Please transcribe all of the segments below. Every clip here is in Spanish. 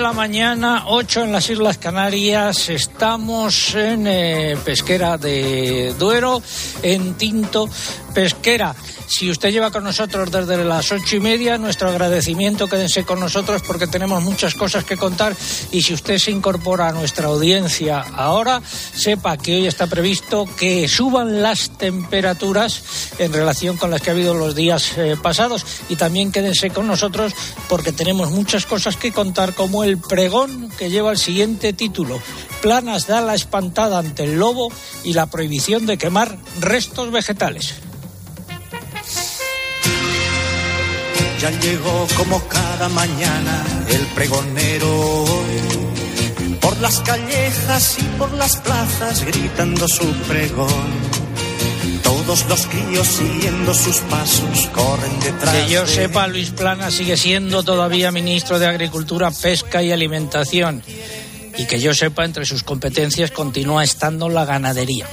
la mañana, 8 en las Islas Canarias. Estamos en eh, Pesquera de Duero, en Tinto Pesquera. Si usted lleva con nosotros desde las ocho y media, nuestro agradecimiento, quédense con nosotros porque tenemos muchas cosas que contar. Y si usted se incorpora a nuestra audiencia ahora, sepa que hoy está previsto que suban las temperaturas en relación con las que ha habido los días eh, pasados. Y también quédense con nosotros porque tenemos muchas cosas que contar, como el pregón que lleva el siguiente título. Planas da la espantada ante el lobo y la prohibición de quemar restos vegetales. Ya llegó como cada mañana el pregonero. Por las callejas y por las plazas gritando su pregón. Todos los críos siguiendo sus pasos corren detrás. Que yo sepa, Luis Plana sigue siendo todavía ministro de Agricultura, Pesca y Alimentación. Y que yo sepa, entre sus competencias continúa estando la ganadería.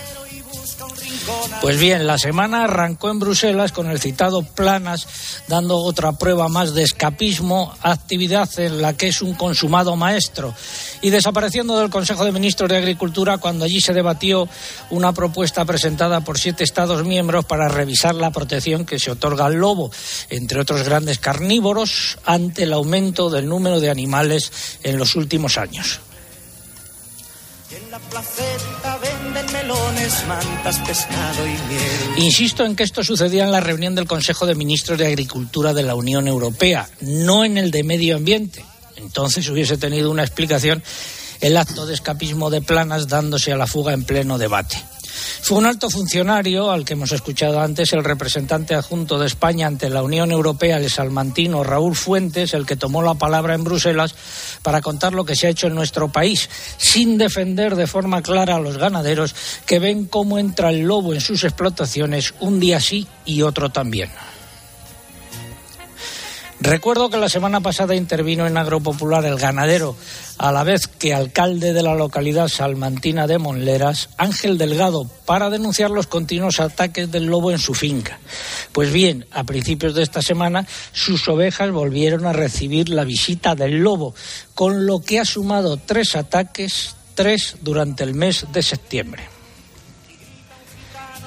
Pues bien, la semana arrancó en Bruselas con el citado Planas, dando otra prueba más de escapismo, actividad en la que es un consumado maestro, y desapareciendo del Consejo de Ministros de Agricultura cuando allí se debatió una propuesta presentada por siete Estados miembros para revisar la protección que se otorga al lobo, entre otros grandes carnívoros, ante el aumento del número de animales en los últimos años. En la venden melones, mantas, pescado y. Insisto en que esto sucedía en la reunión del Consejo de Ministros de Agricultura de la Unión Europea, no en el de Medio Ambiente. Entonces hubiese tenido una explicación el acto de escapismo de Planas dándose a la fuga en pleno debate. Fue un alto funcionario, al que hemos escuchado antes, el representante adjunto de España ante la Unión Europea, el salmantino Raúl Fuentes, el que tomó la palabra en Bruselas para contar lo que se ha hecho en nuestro país, sin defender de forma clara a los ganaderos que ven cómo entra el lobo en sus explotaciones un día sí y otro también. Recuerdo que la semana pasada intervino en Agropopular el ganadero, a la vez que alcalde de la localidad salmantina de Monleras, Ángel Delgado, para denunciar los continuos ataques del lobo en su finca. Pues bien, a principios de esta semana, sus ovejas volvieron a recibir la visita del lobo, con lo que ha sumado tres ataques, tres durante el mes de septiembre.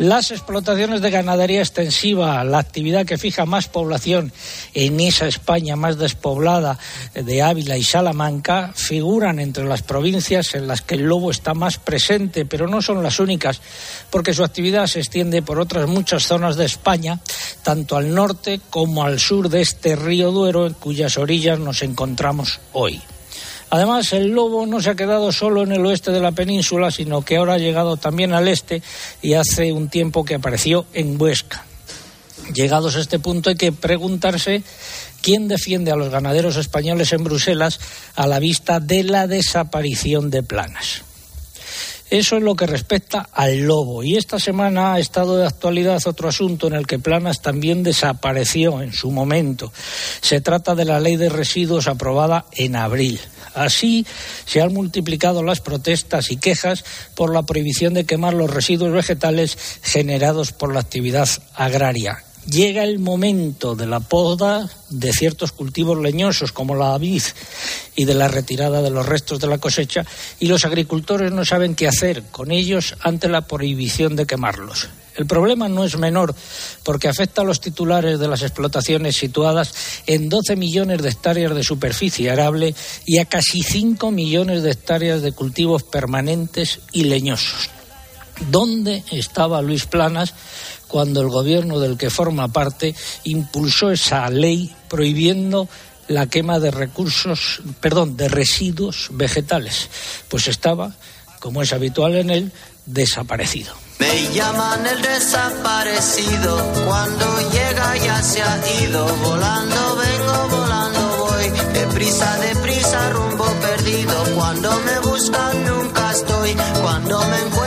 Las explotaciones de ganadería extensiva, la actividad que fija más población en esa España más despoblada de Ávila y Salamanca, figuran entre las provincias en las que el lobo está más presente, pero no son las únicas, porque su actividad se extiende por otras muchas zonas de España, tanto al norte como al sur de este río Duero, en cuyas orillas nos encontramos hoy. Además, el lobo no se ha quedado solo en el oeste de la península, sino que ahora ha llegado también al este y hace un tiempo que apareció en Huesca. Llegados a este punto hay que preguntarse quién defiende a los ganaderos españoles en Bruselas a la vista de la desaparición de planas. Eso es lo que respecta al lobo. Y esta semana ha estado de actualidad otro asunto en el que Planas también desapareció en su momento. Se trata de la ley de residuos aprobada en abril. Así se han multiplicado las protestas y quejas por la prohibición de quemar los residuos vegetales generados por la actividad agraria. Llega el momento de la poda de ciertos cultivos leñosos como la vid y de la retirada de los restos de la cosecha y los agricultores no saben qué hacer con ellos ante la prohibición de quemarlos. El problema no es menor porque afecta a los titulares de las explotaciones situadas en 12 millones de hectáreas de superficie arable y a casi 5 millones de hectáreas de cultivos permanentes y leñosos. ¿Dónde estaba Luis Planas cuando el gobierno del que forma parte impulsó esa ley prohibiendo la quema de recursos, perdón, de residuos vegetales? Pues estaba, como es habitual en él, desaparecido. Me llaman el desaparecido, cuando llega ya se ha ido, volando vengo, volando voy, deprisa, deprisa, rumbo perdido, cuando me buscan nunca estoy, cuando me soy.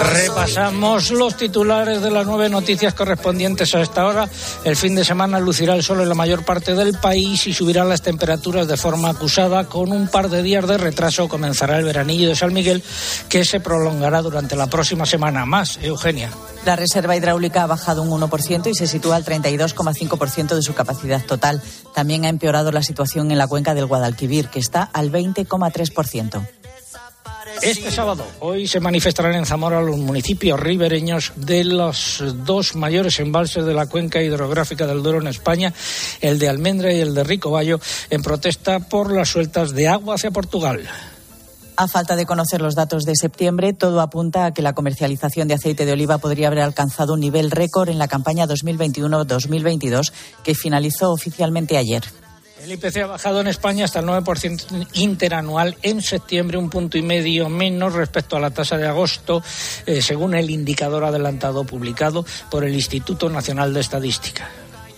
Repasamos los titulares de las nueve noticias correspondientes a esta hora. El fin de semana lucirá el sol en la mayor parte del país y subirán las temperaturas de forma acusada. Con un par de días de retraso comenzará el veranillo de San Miguel, que se prolongará durante la próxima semana. Más, Eugenia. La reserva hidráulica ha bajado un 1% y se sitúa al 32,5% de su capacidad total. También ha empeorado la situación en la cuenca del Guadalquivir, que está al 20,3%. Este sábado, hoy se manifestarán en Zamora los municipios ribereños de los dos mayores embalses de la cuenca hidrográfica del Duero en España, el de Almendra y el de Ricoballo, en protesta por las sueltas de agua hacia Portugal. A falta de conocer los datos de septiembre, todo apunta a que la comercialización de aceite de oliva podría haber alcanzado un nivel récord en la campaña 2021-2022 que finalizó oficialmente ayer. El IPC ha bajado en España hasta el 9% interanual en septiembre, un punto y medio menos respecto a la tasa de agosto, eh, según el indicador adelantado publicado por el Instituto Nacional de Estadística.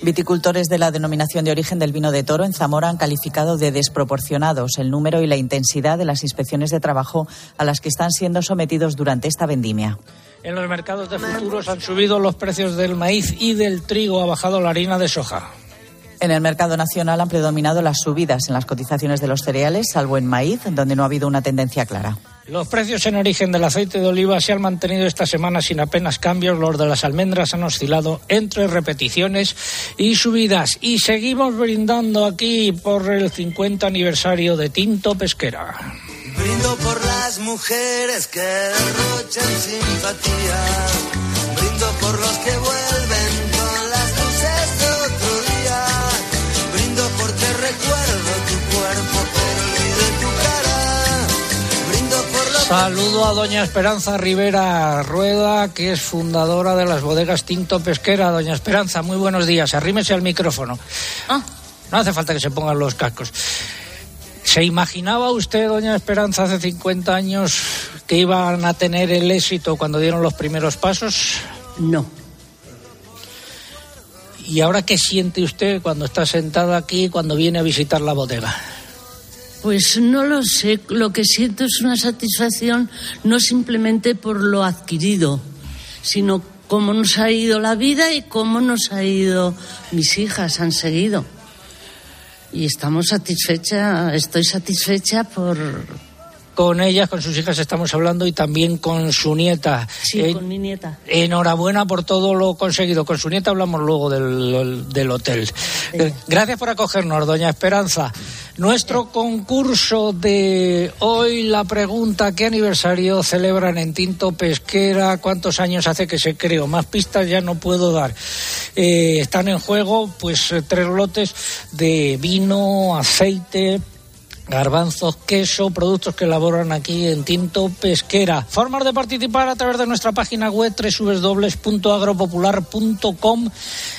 Viticultores de la denominación de origen del vino de toro en Zamora han calificado de desproporcionados el número y la intensidad de las inspecciones de trabajo a las que están siendo sometidos durante esta vendimia. En los mercados de futuros han subido los precios del maíz y del trigo, ha bajado la harina de soja. En el mercado nacional han predominado las subidas en las cotizaciones de los cereales, salvo en maíz, donde no ha habido una tendencia clara. Los precios en origen del aceite de oliva se han mantenido esta semana sin apenas cambios. Los de las almendras han oscilado entre repeticiones y subidas. Y seguimos brindando aquí por el 50 aniversario de Tinto Pesquera. Brindo por las mujeres que derrochan simpatía. Brindo por los que vuelven Saludo a doña Esperanza Rivera Rueda, que es fundadora de las bodegas Tinto Pesquera. Doña Esperanza, muy buenos días. Arrímese al micrófono. Ah, No hace falta que se pongan los cascos. ¿Se imaginaba usted, doña Esperanza, hace 50 años que iban a tener el éxito cuando dieron los primeros pasos? no. ¿Y ahora qué siente usted cuando está sentada aquí, cuando viene a visitar la bodega? Pues no lo sé. Lo que siento es una satisfacción no simplemente por lo adquirido, sino cómo nos ha ido la vida y cómo nos ha ido mis hijas, han seguido. Y estamos satisfecha, estoy satisfecha por... Con ellas, con sus hijas estamos hablando y también con su nieta. Sí, Eh, con mi nieta. Enhorabuena por todo lo conseguido. Con su nieta hablamos luego del, del hotel. Eh, Gracias por acogernos, doña Esperanza. Nuestro concurso de hoy, la pregunta, ¿qué aniversario celebran en Tinto Pesquera? ¿Cuántos años hace que se creó? Más pistas ya no puedo dar. Eh, están en juego pues tres lotes de vino, aceite, garbanzos, queso, productos que elaboran aquí en Tinto Pesquera. Formas de participar a través de nuestra página web www.agropopular.com.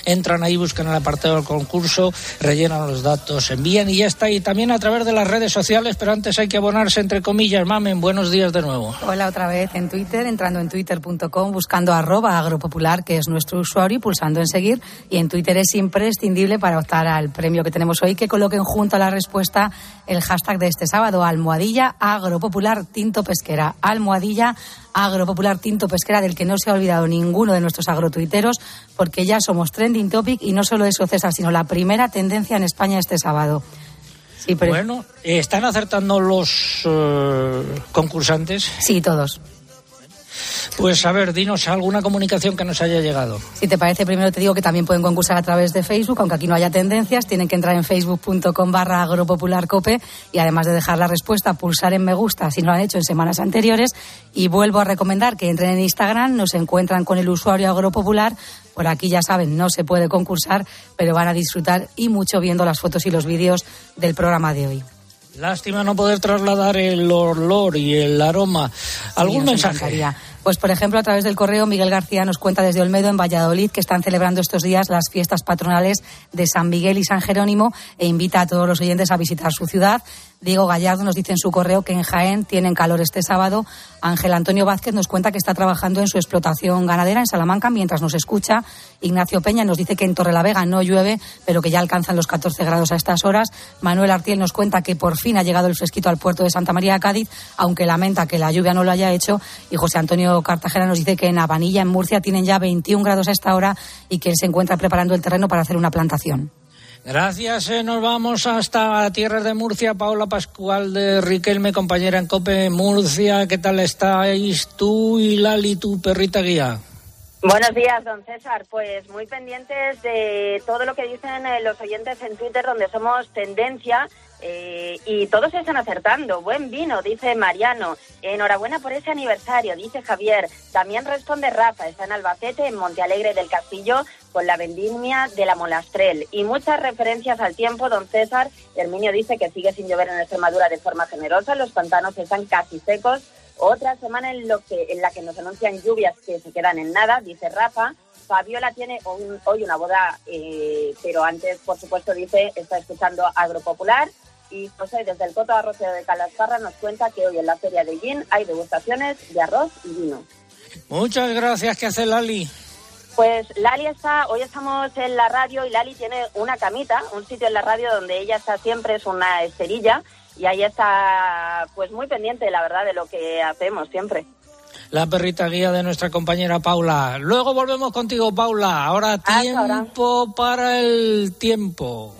Entran ahí, buscan el apartado del concurso, rellenan los datos, envían y ya está. Y también a través de las redes sociales, pero antes hay que abonarse entre comillas. Mamen, buenos días de nuevo. Hola otra vez en Twitter, entrando en twitter.com, buscando arroba agropopular, que es nuestro usuario, y pulsando en seguir. Y en Twitter es imprescindible para optar al premio que tenemos hoy, que coloquen junto a la respuesta el hashtag de este sábado, almohadilla agropopular tinto pesquera. Almohadilla agropopular tinto pesquera, del que no se ha olvidado ninguno de nuestros agrotuiteros, porque ya somos trending topic y no solo eso, César, sino la primera tendencia en España este sábado. Sí, pero- Bueno, ¿están acertando los eh, concursantes? sí, todos. Pues a ver, dinos alguna comunicación que nos haya llegado. Si te parece, primero te digo que también pueden concursar a través de Facebook, aunque aquí no haya tendencias, tienen que entrar en facebook.com barra agropopularcope y además de dejar la respuesta, pulsar en me gusta si no lo han hecho en semanas anteriores. Y vuelvo a recomendar que entren en Instagram, nos encuentran con el usuario agropopular. Por aquí ya saben, no se puede concursar, pero van a disfrutar y mucho viendo las fotos y los vídeos del programa de hoy. Lástima no poder trasladar el olor y el aroma. ¿Algún Sí, mensaje? encantaría. Pues, por ejemplo, a través del correo, Miguel García nos cuenta desde Olmedo, en Valladolid, que están celebrando estos días las fiestas patronales de San Miguel y San Jerónimo e invita a todos los oyentes a visitar su ciudad. Diego Gallardo nos dice en su correo que en Jaén tienen calor este sábado. Ángel Antonio Vázquez nos cuenta que está trabajando en su explotación ganadera en Salamanca mientras nos escucha. Ignacio Peña nos dice que en Torrelavega no llueve, pero que ya alcanzan los 14 grados a estas horas. Manuel Artiel nos cuenta que por fin ha llegado el fresquito al puerto de Santa María de Cádiz, aunque lamenta que la lluvia no lo haya hecho. Y José Antonio Cartagena nos dice que en Avanilla, en Murcia, tienen ya 21 grados a esta hora y que él se encuentra preparando el terreno para hacer una plantación. Gracias, eh, nos vamos hasta tierras de Murcia. Paola Pascual de Riquelme, compañera en COPE Murcia. ¿Qué tal estáis tú y Lali, tu perrita guía? Buenos días, don César. Pues muy pendientes de todo lo que dicen eh, los oyentes en Twitter, donde somos tendencia eh, y todos están acertando. Buen vino, dice Mariano. Enhorabuena por ese aniversario, dice Javier. También responde Rafa. Está en Albacete, en Montealegre del Castillo, con la vendimia de la Molastrel. Y muchas referencias al tiempo, don César. Herminio dice que sigue sin llover en Extremadura de forma generosa. Los pantanos están casi secos otra semana en, lo que, en la que nos anuncian lluvias que se quedan en nada, dice Rafa. Fabiola tiene hoy, una boda, eh, pero antes, por supuesto, dice, está escuchando Agropopular. Y José, desde el Coto Arrocero de Calasparra, nos cuenta que hoy en la Feria de Gin hay degustaciones de arroz y vino. Muchas gracias. ¿Qué hace Lali? Pues Lali está, hoy estamos en la radio y Lali tiene una camita, un sitio en la radio donde ella está siempre, es una esterilla y ahí está pues muy pendiente, la verdad, de lo que hacemos siempre. La perrita guía de nuestra compañera Paula. Luego volvemos contigo, Paula. Ahora tiempo para el tiempo.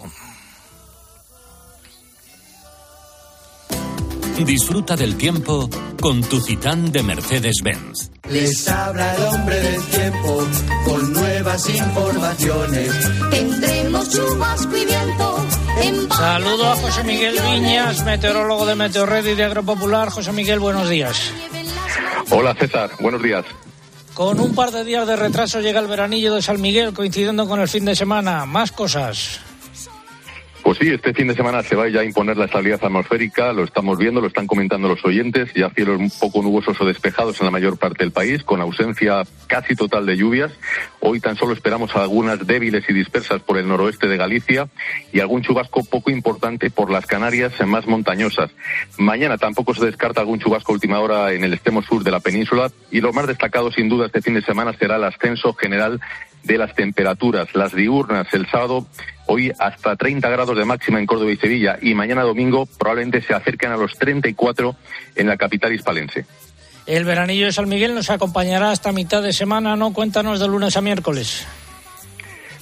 Disfruta del tiempo con tu Citán de Mercedes-Benz. Les habla el hombre del tiempo con nuevas informaciones. Tendremos chubasco y viento. Saludo a José Miguel Viñas, meteorólogo de Meteorred y de Agropopular. José Miguel, buenos días. Hola César, buenos días. Con un par de días de retraso llega el veranillo de San Miguel, coincidiendo con el fin de semana. Más cosas. Pues sí, este fin de semana se va ya a imponer la estabilidad atmosférica, lo estamos viendo, lo están comentando los oyentes, ya cielos un poco nubosos o despejados en la mayor parte del país, con ausencia casi total de lluvias. Hoy tan solo esperamos algunas débiles y dispersas por el noroeste de Galicia y algún chubasco poco importante por las Canarias más montañosas. Mañana tampoco se descarta algún chubasco a última hora en el extremo sur de la península y lo más destacado sin duda este fin de semana será el ascenso general de las temperaturas. Las diurnas el sábado, hoy hasta 30 grados de máxima en Córdoba y Sevilla y mañana domingo probablemente se acerquen a los 34 en la capital hispalense. El veranillo de San Miguel nos acompañará hasta mitad de semana, ¿no? Cuéntanos de lunes a miércoles.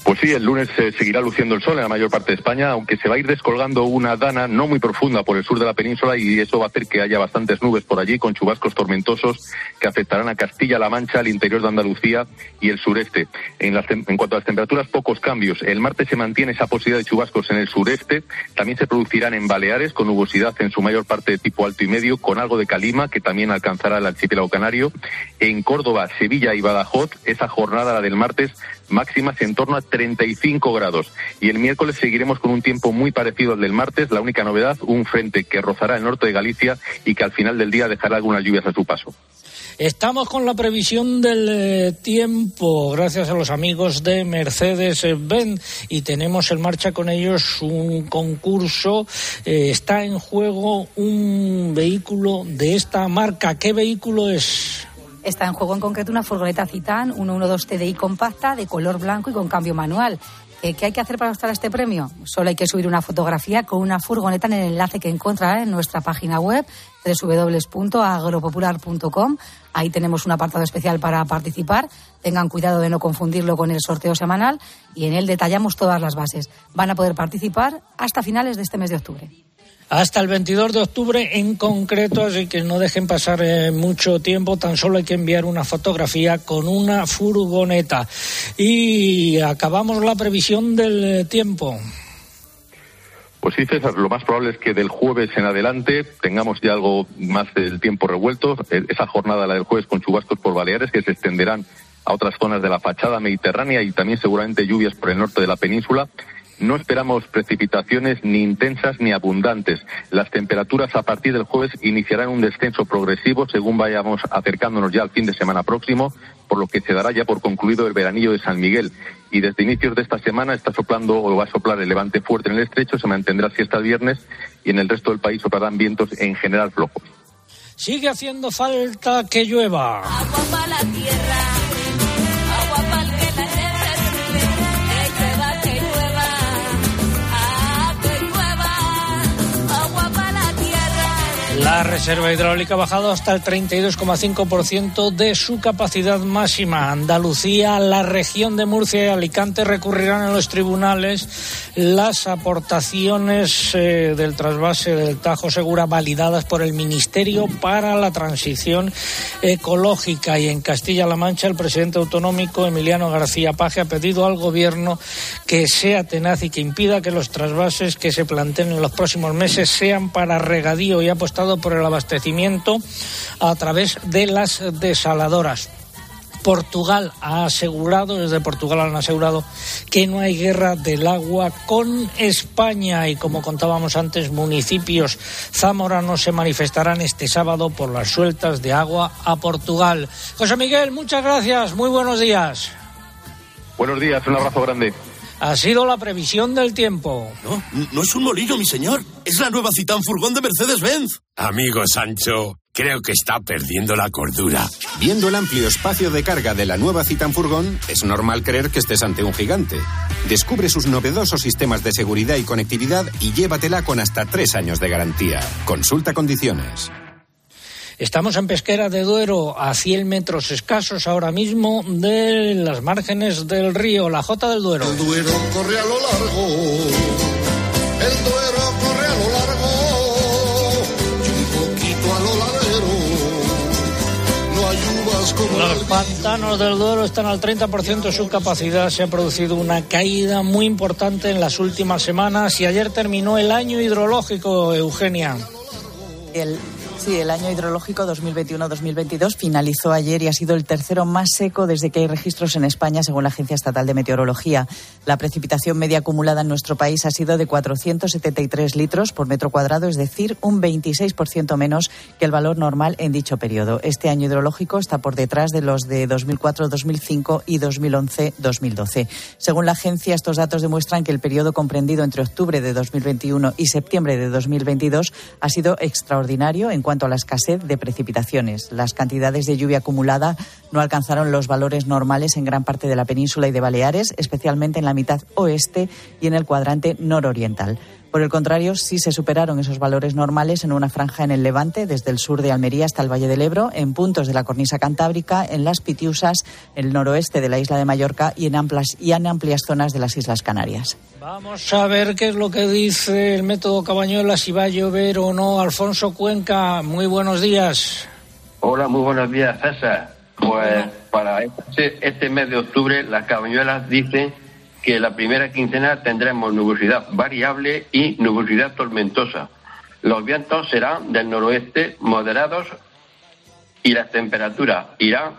Pues sí, el lunes se seguirá luciendo el sol en la mayor parte de España, aunque se va a ir descolgando una dana no muy profunda por el sur de la península y eso va a hacer que haya bastantes nubes por allí con chubascos tormentosos que afectarán a Castilla-La Mancha, al interior de Andalucía y el sureste. En, en cuanto a las temperaturas, pocos cambios. El martes se mantiene esa posibilidad de chubascos en el sureste. También se producirán en Baleares con nubosidad en su mayor parte de tipo alto y medio, con algo de calima que también alcanzará el archipiélago canario. En Córdoba, Sevilla y Badajoz, esa jornada, la del martes, máximas en torno a 35 grados. Y el miércoles seguiremos con un tiempo muy parecido al del martes. La única novedad, un frente que rozará el norte de Galicia y que al final del día dejará algunas lluvias a su paso. Estamos con la previsión del eh, tiempo, gracias a los amigos de Mercedes-Benz, y tenemos en marcha con ellos un concurso. Eh, está en juego un vehículo de esta marca. ¿Qué vehículo es? Está en juego en concreto una furgoneta Citan 112 TDI compacta de color blanco y con cambio manual. Eh, ¿Qué hay que hacer para a este premio? Solo hay que subir una fotografía con una furgoneta en el enlace que encontrará en nuestra página web www.agropopular.com. Ahí tenemos un apartado especial para participar. Tengan cuidado de no confundirlo con el sorteo semanal y en él detallamos todas las bases. Van a poder participar hasta finales de este mes de octubre hasta el 22 de octubre en concreto, así que no dejen pasar eh, mucho tiempo, tan solo hay que enviar una fotografía con una furgoneta. Y acabamos la previsión del tiempo. Pues sí, César, lo más probable es que del jueves en adelante tengamos ya algo más del tiempo revuelto. E, esa jornada, la del jueves, con chubascos por Baleares, que se extenderán a otras zonas de la fachada mediterránea y también seguramente lluvias por el norte de la península. No esperamos precipitaciones ni intensas ni abundantes. Las temperaturas a partir del jueves iniciarán un descenso progresivo según vayamos acercándonos ya al fin de semana próximo, por lo que se dará ya por concluido el veranillo de San Miguel. Y desde inicios de esta semana está soplando o va a soplar el levante fuerte en el estrecho, se mantendrá así hasta el viernes y en el resto del país soplarán vientos en general flojos. Sigue haciendo falta que llueva. Agua la tierra. La reserva hidráulica ha bajado hasta el 32,5% de su capacidad máxima. Andalucía, la región de Murcia y Alicante recurrirán en los tribunales las aportaciones eh, del trasvase del Tajo Segura validadas por el Ministerio para la Transición Ecológica. Y en Castilla-La Mancha, el presidente autonómico Emiliano García Paje ha pedido al Gobierno que sea tenaz y que impida que los trasvases que se planteen en los próximos meses sean para regadío y ha apostado por el abastecimiento a través de las desaladoras. Portugal ha asegurado, desde Portugal han asegurado que no hay guerra del agua con España y como contábamos antes, municipios zamoranos se manifestarán este sábado por las sueltas de agua a Portugal. José Miguel, muchas gracias, muy buenos días. Buenos días, un abrazo grande. Ha sido la previsión del tiempo. No, no es un molino, mi señor. Es la nueva Citán Furgón de Mercedes-Benz. Amigo Sancho, creo que está perdiendo la cordura. Viendo el amplio espacio de carga de la nueva Citan Furgón, es normal creer que estés ante un gigante. Descubre sus novedosos sistemas de seguridad y conectividad y llévatela con hasta tres años de garantía. Consulta condiciones. Estamos en Pesquera de Duero, a 100 metros escasos ahora mismo de las márgenes del río, la Jota del Duero. El Duero corre a lo largo, el Duero corre a lo largo, y un poquito a lo ladero. No hay uvas como Los pantanos del Duero están al 30% de su capacidad. Se ha producido una caída muy importante en las últimas semanas y ayer terminó el año hidrológico, Eugenia. El Sí, el año hidrológico 2021-2022 finalizó ayer y ha sido el tercero más seco desde que hay registros en España, según la Agencia Estatal de Meteorología. La precipitación media acumulada en nuestro país ha sido de 473 litros por metro cuadrado, es decir, un 26% menos que el valor normal en dicho periodo. Este año hidrológico está por detrás de los de 2004-2005 y 2011-2012. Según la agencia, estos datos demuestran que el periodo comprendido entre octubre de 2021 y septiembre de 2022 ha sido extraordinario en cuanto a la escasez de precipitaciones. Las cantidades de lluvia acumulada no alcanzaron los valores normales en gran parte de la península y de Baleares, especialmente en la mitad oeste y en el cuadrante nororiental. Por el contrario, sí se superaron esos valores normales en una franja en el Levante, desde el sur de Almería hasta el Valle del Ebro, en puntos de la cornisa cantábrica, en las Pitiusas, el noroeste de la isla de Mallorca y en amplias, y en amplias zonas de las Islas Canarias. Vamos a ver qué es lo que dice el método Cabañuela, si va a llover o no. Alfonso Cuenca, muy buenos días. Hola, muy buenos días, César. Pues para este, este mes de octubre, las cabañuelas dicen que la primera quincena tendremos nubosidad variable y nubosidad tormentosa. Los vientos serán del noroeste moderados y las temperaturas irán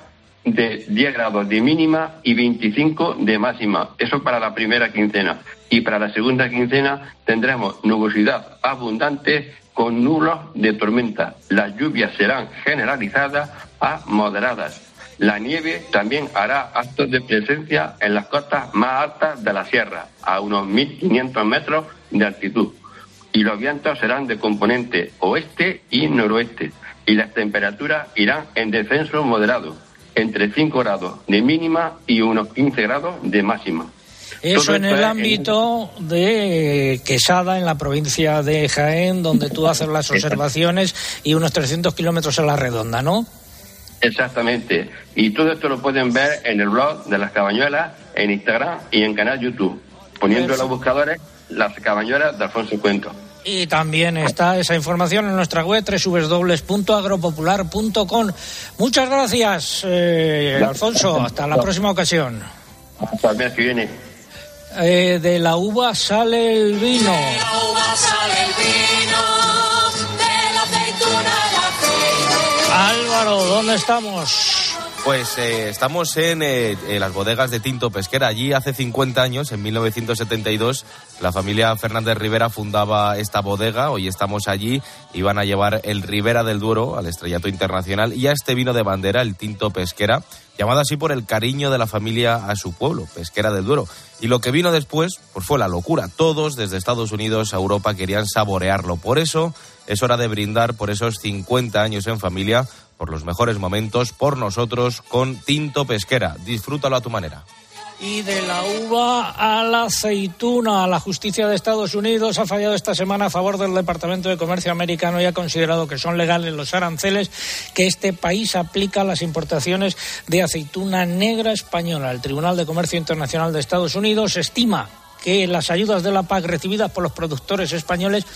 de 10 grados de mínima y 25 de máxima. Eso para la primera quincena. Y para la segunda quincena tendremos nubosidad abundante con nulos de tormenta. Las lluvias serán generalizadas a moderadas. La nieve también hará actos de presencia en las costas más altas de la sierra, a unos 1.500 metros de altitud. Y los vientos serán de componente oeste y noroeste. Y las temperaturas irán en descenso moderado, entre 5 grados de mínima y unos 15 grados de máxima. Eso en el ámbito de Quesada, en la provincia de Jaén, donde tú haces las observaciones y unos 300 kilómetros a la redonda, ¿no? Exactamente. Y todo esto lo pueden ver en el blog de las cabañuelas, en Instagram y en canal YouTube, poniendo en los buscadores las cabañuelas de Alfonso Cuento. Y también está esa información en nuestra web www.agropopular.com. Muchas gracias, eh, Alfonso. Hasta la próxima ocasión. Hasta el mes que viene. Eh, de la uva sale el vino. uva sale el vino, Álvaro, ¿dónde estamos? Pues eh, estamos en, eh, en las bodegas de Tinto Pesquera. Allí hace 50 años, en 1972, la familia Fernández Rivera fundaba esta bodega. Hoy estamos allí y van a llevar el Ribera del Duero al estrellato internacional y a este vino de bandera, el Tinto Pesquera, llamado así por el cariño de la familia a su pueblo, Pesquera del Duero. Y lo que vino después pues fue la locura. Todos, desde Estados Unidos a Europa, querían saborearlo. Por eso es hora de brindar por esos 50 años en familia, por los mejores momentos, por nosotros, con Tinto Pesquera. Disfrútalo a tu manera. Y de la uva a la aceituna, la justicia de Estados Unidos ha fallado esta semana a favor del Departamento de Comercio americano y ha considerado que son legales los aranceles que este país aplica a las importaciones de aceituna negra española. El Tribunal de Comercio Internacional de Estados Unidos estima que las ayudas de la PAC recibidas por los productores españoles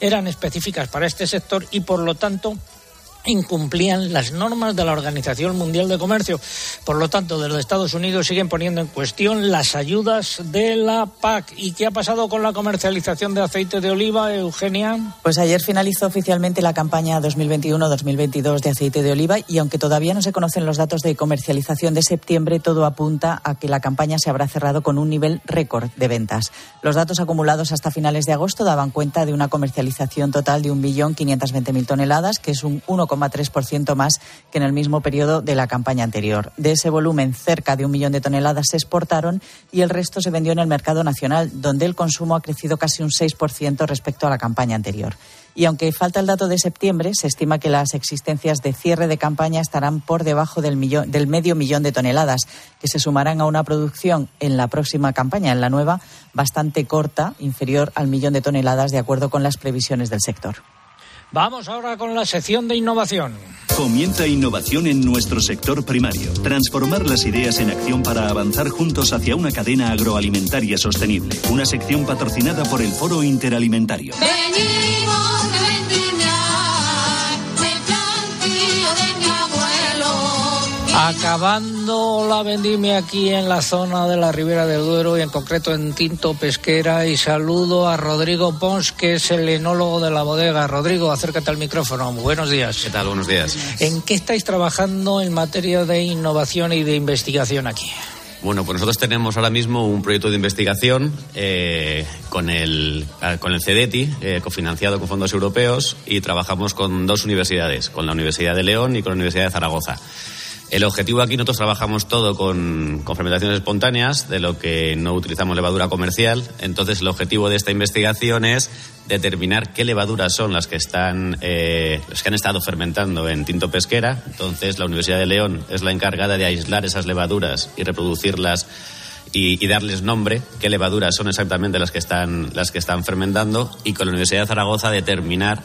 eran específicas para este sector y, por lo tanto, incumplían las normas de la Organización Mundial de Comercio. Por lo tanto, desde Estados Unidos siguen poniendo en cuestión las ayudas de la PAC. ¿Y qué ha pasado con la comercialización de aceite de oliva, Eugenia? Pues ayer finalizó oficialmente la campaña 2021-2022 de aceite de oliva y aunque todavía no se conocen los datos de comercialización de septiembre, todo apunta a que la campaña se habrá cerrado con un nivel récord de ventas. Los datos acumulados hasta finales de agosto daban cuenta de una comercialización total de 1.520.000 toneladas, que es un 1, 3% más que en el mismo periodo de la campaña anterior. De ese volumen, cerca de un millón de toneladas se exportaron y el resto se vendió en el mercado nacional, donde el consumo ha crecido casi un 6% respecto a la campaña anterior. Y aunque falta el dato de septiembre, se estima que las existencias de cierre de campaña estarán por debajo del, millón, del medio millón de toneladas, que se sumarán a una producción en la próxima campaña, en la nueva, bastante corta, inferior al millón de toneladas, de acuerdo con las previsiones del sector. Vamos ahora con la sección de innovación. Comienza innovación en nuestro sector primario. Transformar las ideas en acción para avanzar juntos hacia una cadena agroalimentaria sostenible. Una sección patrocinada por el Foro Interalimentario. Venimos Acabando la vendimia aquí en la zona de la Ribera del Duero y en concreto en Tinto Pesquera y saludo a Rodrigo Pons que es el enólogo de la bodega. Rodrigo, acércate al micrófono. Buenos días. ¿Qué tal? Buenos días. ¿En qué estáis trabajando en materia de innovación y de investigación aquí? Bueno, pues nosotros tenemos ahora mismo un proyecto de investigación eh, con, el, eh, con el CEDETI, eh, cofinanciado con fondos europeos, y trabajamos con dos universidades, con la Universidad de León y con la Universidad de Zaragoza. El objetivo aquí, nosotros trabajamos todo con, fermentaciones espontáneas, de lo que no utilizamos levadura comercial. Entonces, el objetivo de esta investigación es determinar qué levaduras son las que están, eh, las que han estado fermentando en tinto pesquera. Entonces, la Universidad de León es la encargada de aislar esas levaduras y reproducirlas y, y, darles nombre, qué levaduras son exactamente las que están, las que están fermentando, y con la Universidad de Zaragoza determinar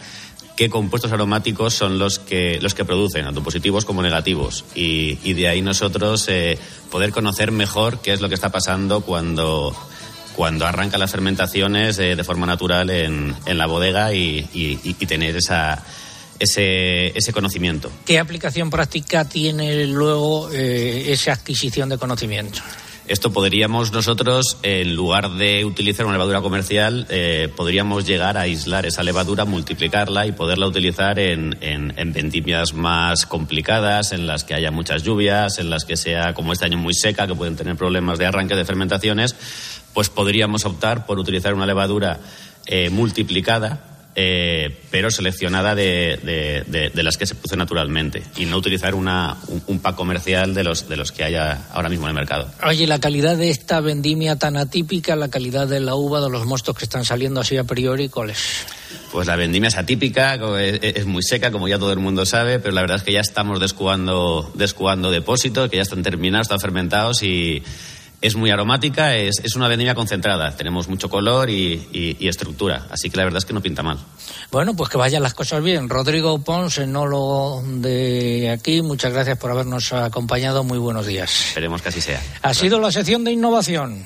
qué compuestos aromáticos son los que, los que producen, tanto positivos como negativos. Y, de ahí nosotros eh, poder conocer mejor qué es lo que está pasando cuando, cuando arrancan las fermentaciones eh, de forma natural en, en la bodega y, y, y tener esa, ese, ese, conocimiento. ¿Qué aplicación práctica tiene luego eh, esa adquisición de conocimiento? Esto podríamos nosotros, en lugar de utilizar una levadura comercial, eh, podríamos llegar a aislar esa levadura, multiplicarla y poderla utilizar en, en, en, vendimias más complicadas, en las que haya muchas lluvias, en las que sea, como este año, muy seca, que pueden tener problemas de arranque de fermentaciones, pues podríamos optar por utilizar una levadura eh, multiplicada eh, pero seleccionada de, de, de, de, las que se produce naturalmente y no utilizar una, un, un, pack comercial de los, de los que haya ahora mismo en el mercado. Oye, la calidad de esta vendimia tan atípica, la calidad de la uva, de los mostos que están saliendo así a priori, ¿cuál es? Pues la vendimia es atípica, es, es, muy seca, como ya todo el mundo sabe, pero la verdad es que ya estamos descubando, descubando depósitos, que ya están terminados, están fermentados y es muy aromática, es, es, una vendimia concentrada. Tenemos mucho color y, y, y, estructura, así que la verdad es que no pinta mal. Bueno, pues que vayan las cosas bien. Rodrigo Pons, enólogo de aquí, muchas gracias por habernos acompañado. Muy buenos días. Esperemos que así sea. Ha gracias. sido la sección de innovación.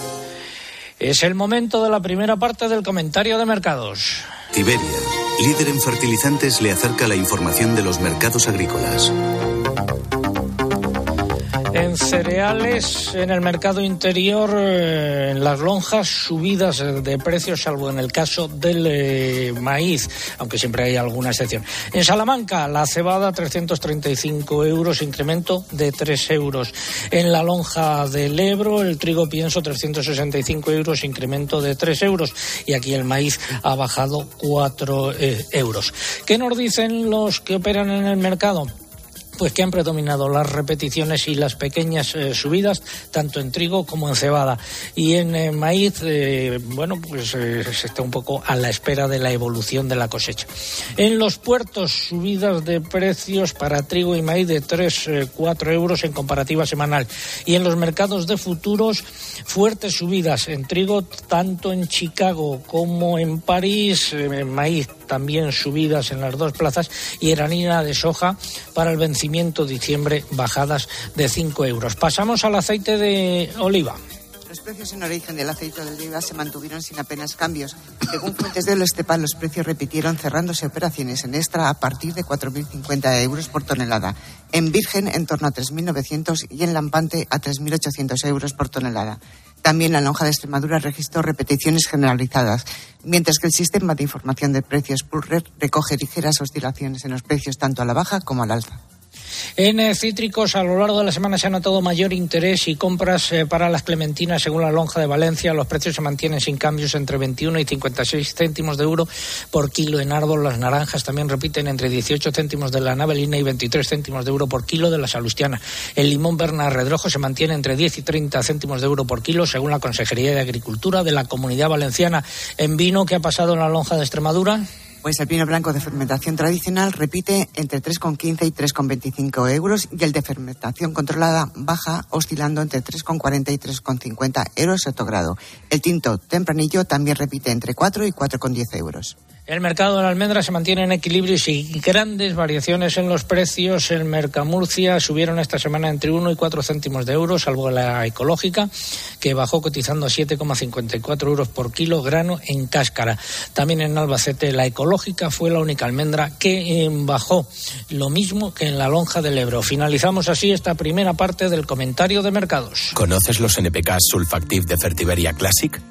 Es el momento de la primera parte del comentario de mercados. Tiberia, líder en fertilizantes, le acerca la información de los mercados agrícolas. En cereales, en el mercado interior, eh, en las lonjas, subidas de precios, salvo en el caso del eh, maíz, aunque siempre hay alguna excepción. En Salamanca, la cebada 335 euros, incremento de 3 euros. En la lonja del Ebro, el trigo pienso 365 euros, incremento de 3 euros. Y aquí el maíz ha bajado 4 eh, euros. ¿Qué nos dicen los que operan en el mercado? Pues que han predominado las repeticiones y las pequeñas eh, subidas, tanto en trigo como en cebada. Y en eh, maíz, eh, bueno, pues se está un poco a la espera de la evolución de la cosecha. En los puertos, subidas de precios para trigo y maíz de 3, 4 euros en comparativa semanal. Y en los mercados de futuros, fuertes subidas en trigo, tanto en Chicago como en París, en maíz también subidas en las dos plazas y en harina de soja para el vencimiento diciembre bajadas de 5 euros. Pasamos al aceite de oliva. Los precios en origen del aceite de oliva se mantuvieron sin apenas cambios. Según fuentes de Estepa, los precios repitieron cerrándose operaciones en extra a partir de 4.050 euros por tonelada. En virgen en torno a 3.900 y en lampante a 3.800 euros por tonelada. También la lonja de Extremadura registró repeticiones generalizadas, mientras que el sistema de información de precios Pulrer recoge ligeras oscilaciones en los precios tanto a la baja como al alza. En eh, cítricos, a lo largo de la semana se ha notado mayor interés y compras eh, para las clementinas según la lonja de Valencia. Los precios se mantienen sin cambios entre 21 y 56 céntimos de euro por kilo en árbol. Las naranjas también repiten entre 18 céntimos de la navelina y 23 céntimos de euro por kilo de la salustiana. El limón Bernard Redrojo se mantiene entre 10 y 30 céntimos de euro por kilo según la Consejería de Agricultura de la Comunidad Valenciana. En vino, ¿qué ha pasado en la lonja de Extremadura? Pues el vino blanco de fermentación tradicional repite entre 3,15 y 3,25 euros y el de fermentación controlada baja oscilando entre 3,40 y 3,50 euros grado. El tinto tempranillo también repite entre 4 y 4,10 euros. El mercado de la almendra se mantiene en equilibrio y grandes variaciones en los precios. En Mercamurcia subieron esta semana entre 1 y 4 céntimos de euros, salvo la ecológica, que bajó cotizando a 7,54 euros por kilo grano en cáscara. También en Albacete la ecológica fue la única almendra que eh, bajó lo mismo que en la lonja del Ebro. Finalizamos así esta primera parte del comentario de mercados. ¿Conoces los NPK Sulfactive de Fertiberia Classic?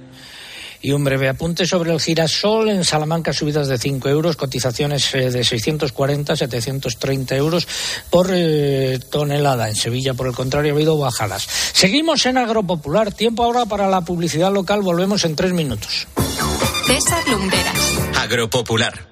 Y un breve apunte sobre el girasol. En Salamanca subidas de 5 euros, cotizaciones eh, de 640 730 euros por eh, tonelada. En Sevilla, por el contrario, ha habido bajadas. Seguimos en Agropopular. Tiempo ahora para la publicidad local. Volvemos en tres minutos. César Lumberas. Agropopular.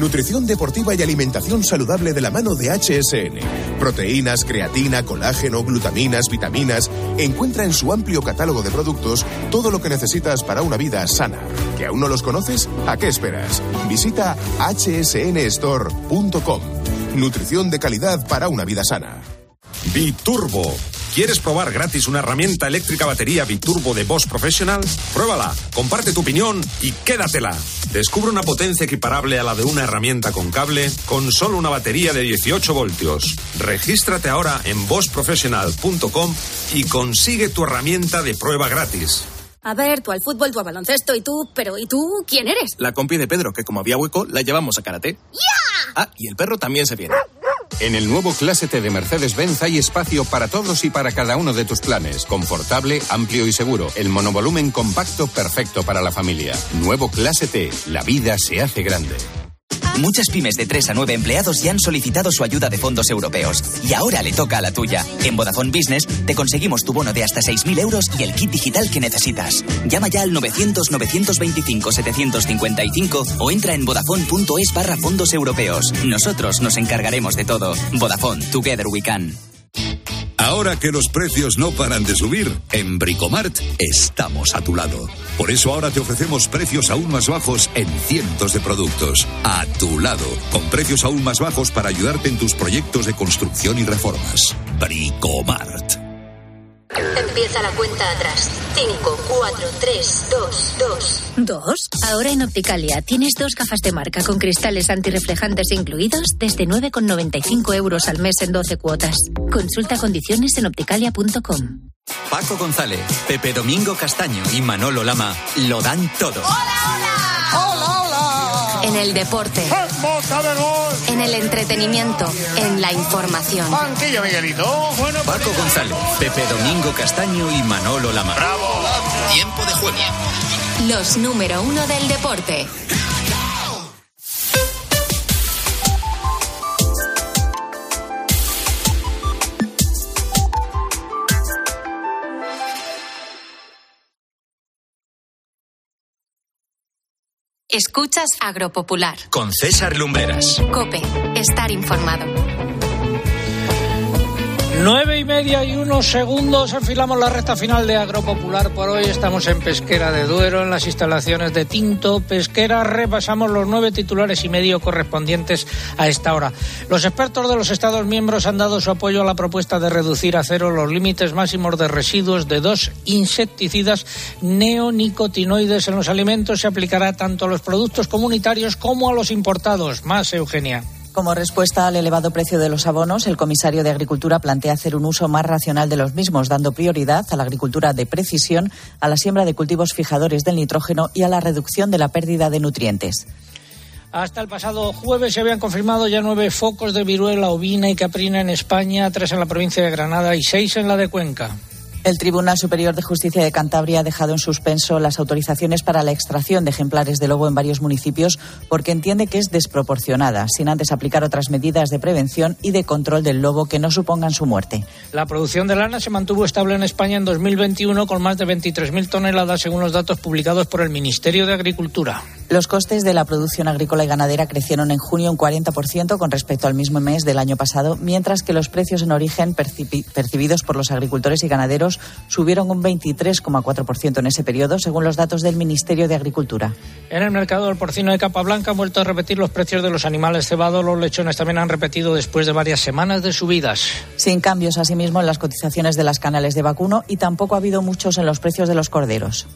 Nutrición deportiva y alimentación saludable de la mano de HSN. Proteínas, creatina, colágeno, glutaminas, vitaminas. Encuentra en su amplio catálogo de productos todo lo que necesitas para una vida sana. ¿Que aún no los conoces? ¿A qué esperas? Visita hsnstore.com. Nutrición de calidad para una vida sana. Biturbo ¿Quieres probar gratis una herramienta eléctrica batería Biturbo de Bosch Professional? Pruébala, comparte tu opinión y quédatela. Descubre una potencia equiparable a la de una herramienta con cable con solo una batería de 18 voltios. Regístrate ahora en boschprofessional.com y consigue tu herramienta de prueba gratis. A ver, tú al fútbol, tú al baloncesto y tú, pero ¿y tú quién eres? La compi de Pedro, que como había hueco, la llevamos a karate. ¡Ya! Ah, y el perro también se viene. En el nuevo Clase T de Mercedes-Benz hay espacio para todos y para cada uno de tus planes. Confortable, amplio y seguro. El monovolumen compacto perfecto para la familia. Nuevo Clase T. La vida se hace grande. Muchas pymes de 3 a 9 empleados ya han solicitado su ayuda de fondos europeos. Y ahora le toca a la tuya. En Vodafone Business te conseguimos tu bono de hasta 6.000 euros y el kit digital que necesitas. Llama ya al 900-925-755 o entra en vodafone.es barra fondos europeos. Nosotros nos encargaremos de todo. Vodafone, Together We Can. Ahora que los precios no paran de subir, en Bricomart estamos a tu lado. Por eso ahora te ofrecemos precios aún más bajos en cientos de productos. A tu lado, con precios aún más bajos para ayudarte en tus proyectos de construcción y reformas. Bricomart. Empieza la cuenta atrás. 5, 4, 3, 2, 2. ¿Dos? Ahora en Opticalia tienes dos gafas de marca con cristales antirreflejantes incluidos desde 9,95 euros al mes en 12 cuotas. Consulta condiciones en opticalia.com. Paco González, Pepe Domingo Castaño y Manolo Lama lo dan todo. En el deporte. En el entretenimiento. En la información. Banquillo Miguelito. Paco González, Pepe Domingo Castaño y Manolo Lama. Bravo. Tiempo de juego. Los número uno del deporte. Escuchas Agropopular. Con César Lumbreras. Cope. Estar informado. Nueve y media y unos segundos. Enfilamos la recta final de Agropopular por hoy. Estamos en Pesquera de Duero, en las instalaciones de Tinto Pesquera. Repasamos los nueve titulares y medio correspondientes a esta hora. Los expertos de los Estados miembros han dado su apoyo a la propuesta de reducir a cero los límites máximos de residuos de dos insecticidas neonicotinoides en los alimentos. Se aplicará tanto a los productos comunitarios como a los importados. Más, Eugenia. Como respuesta al elevado precio de los abonos, el comisario de Agricultura plantea hacer un uso más racional de los mismos, dando prioridad a la agricultura de precisión, a la siembra de cultivos fijadores del nitrógeno y a la reducción de la pérdida de nutrientes. Hasta el pasado jueves se habían confirmado ya nueve focos de viruela ovina y caprina en España, tres en la provincia de Granada y seis en la de Cuenca. El Tribunal Superior de Justicia de Cantabria ha dejado en suspenso las autorizaciones para la extracción de ejemplares de lobo en varios municipios porque entiende que es desproporcionada, sin antes aplicar otras medidas de prevención y de control del lobo que no supongan su muerte. La producción de lana se mantuvo estable en España en 2021 con más de 23.000 toneladas según los datos publicados por el Ministerio de Agricultura. Los costes de la producción agrícola y ganadera crecieron en junio un 40% con respecto al mismo mes del año pasado, mientras que los precios en origen percibi- percibidos por los agricultores y ganaderos subieron un 23,4% en ese periodo, según los datos del Ministerio de Agricultura. En el mercado del porcino de capa blanca han vuelto a repetir los precios de los animales cebados. Los lechones también han repetido después de varias semanas de subidas. Sin cambios, asimismo, en las cotizaciones de las canales de vacuno y tampoco ha habido muchos en los precios de los corderos.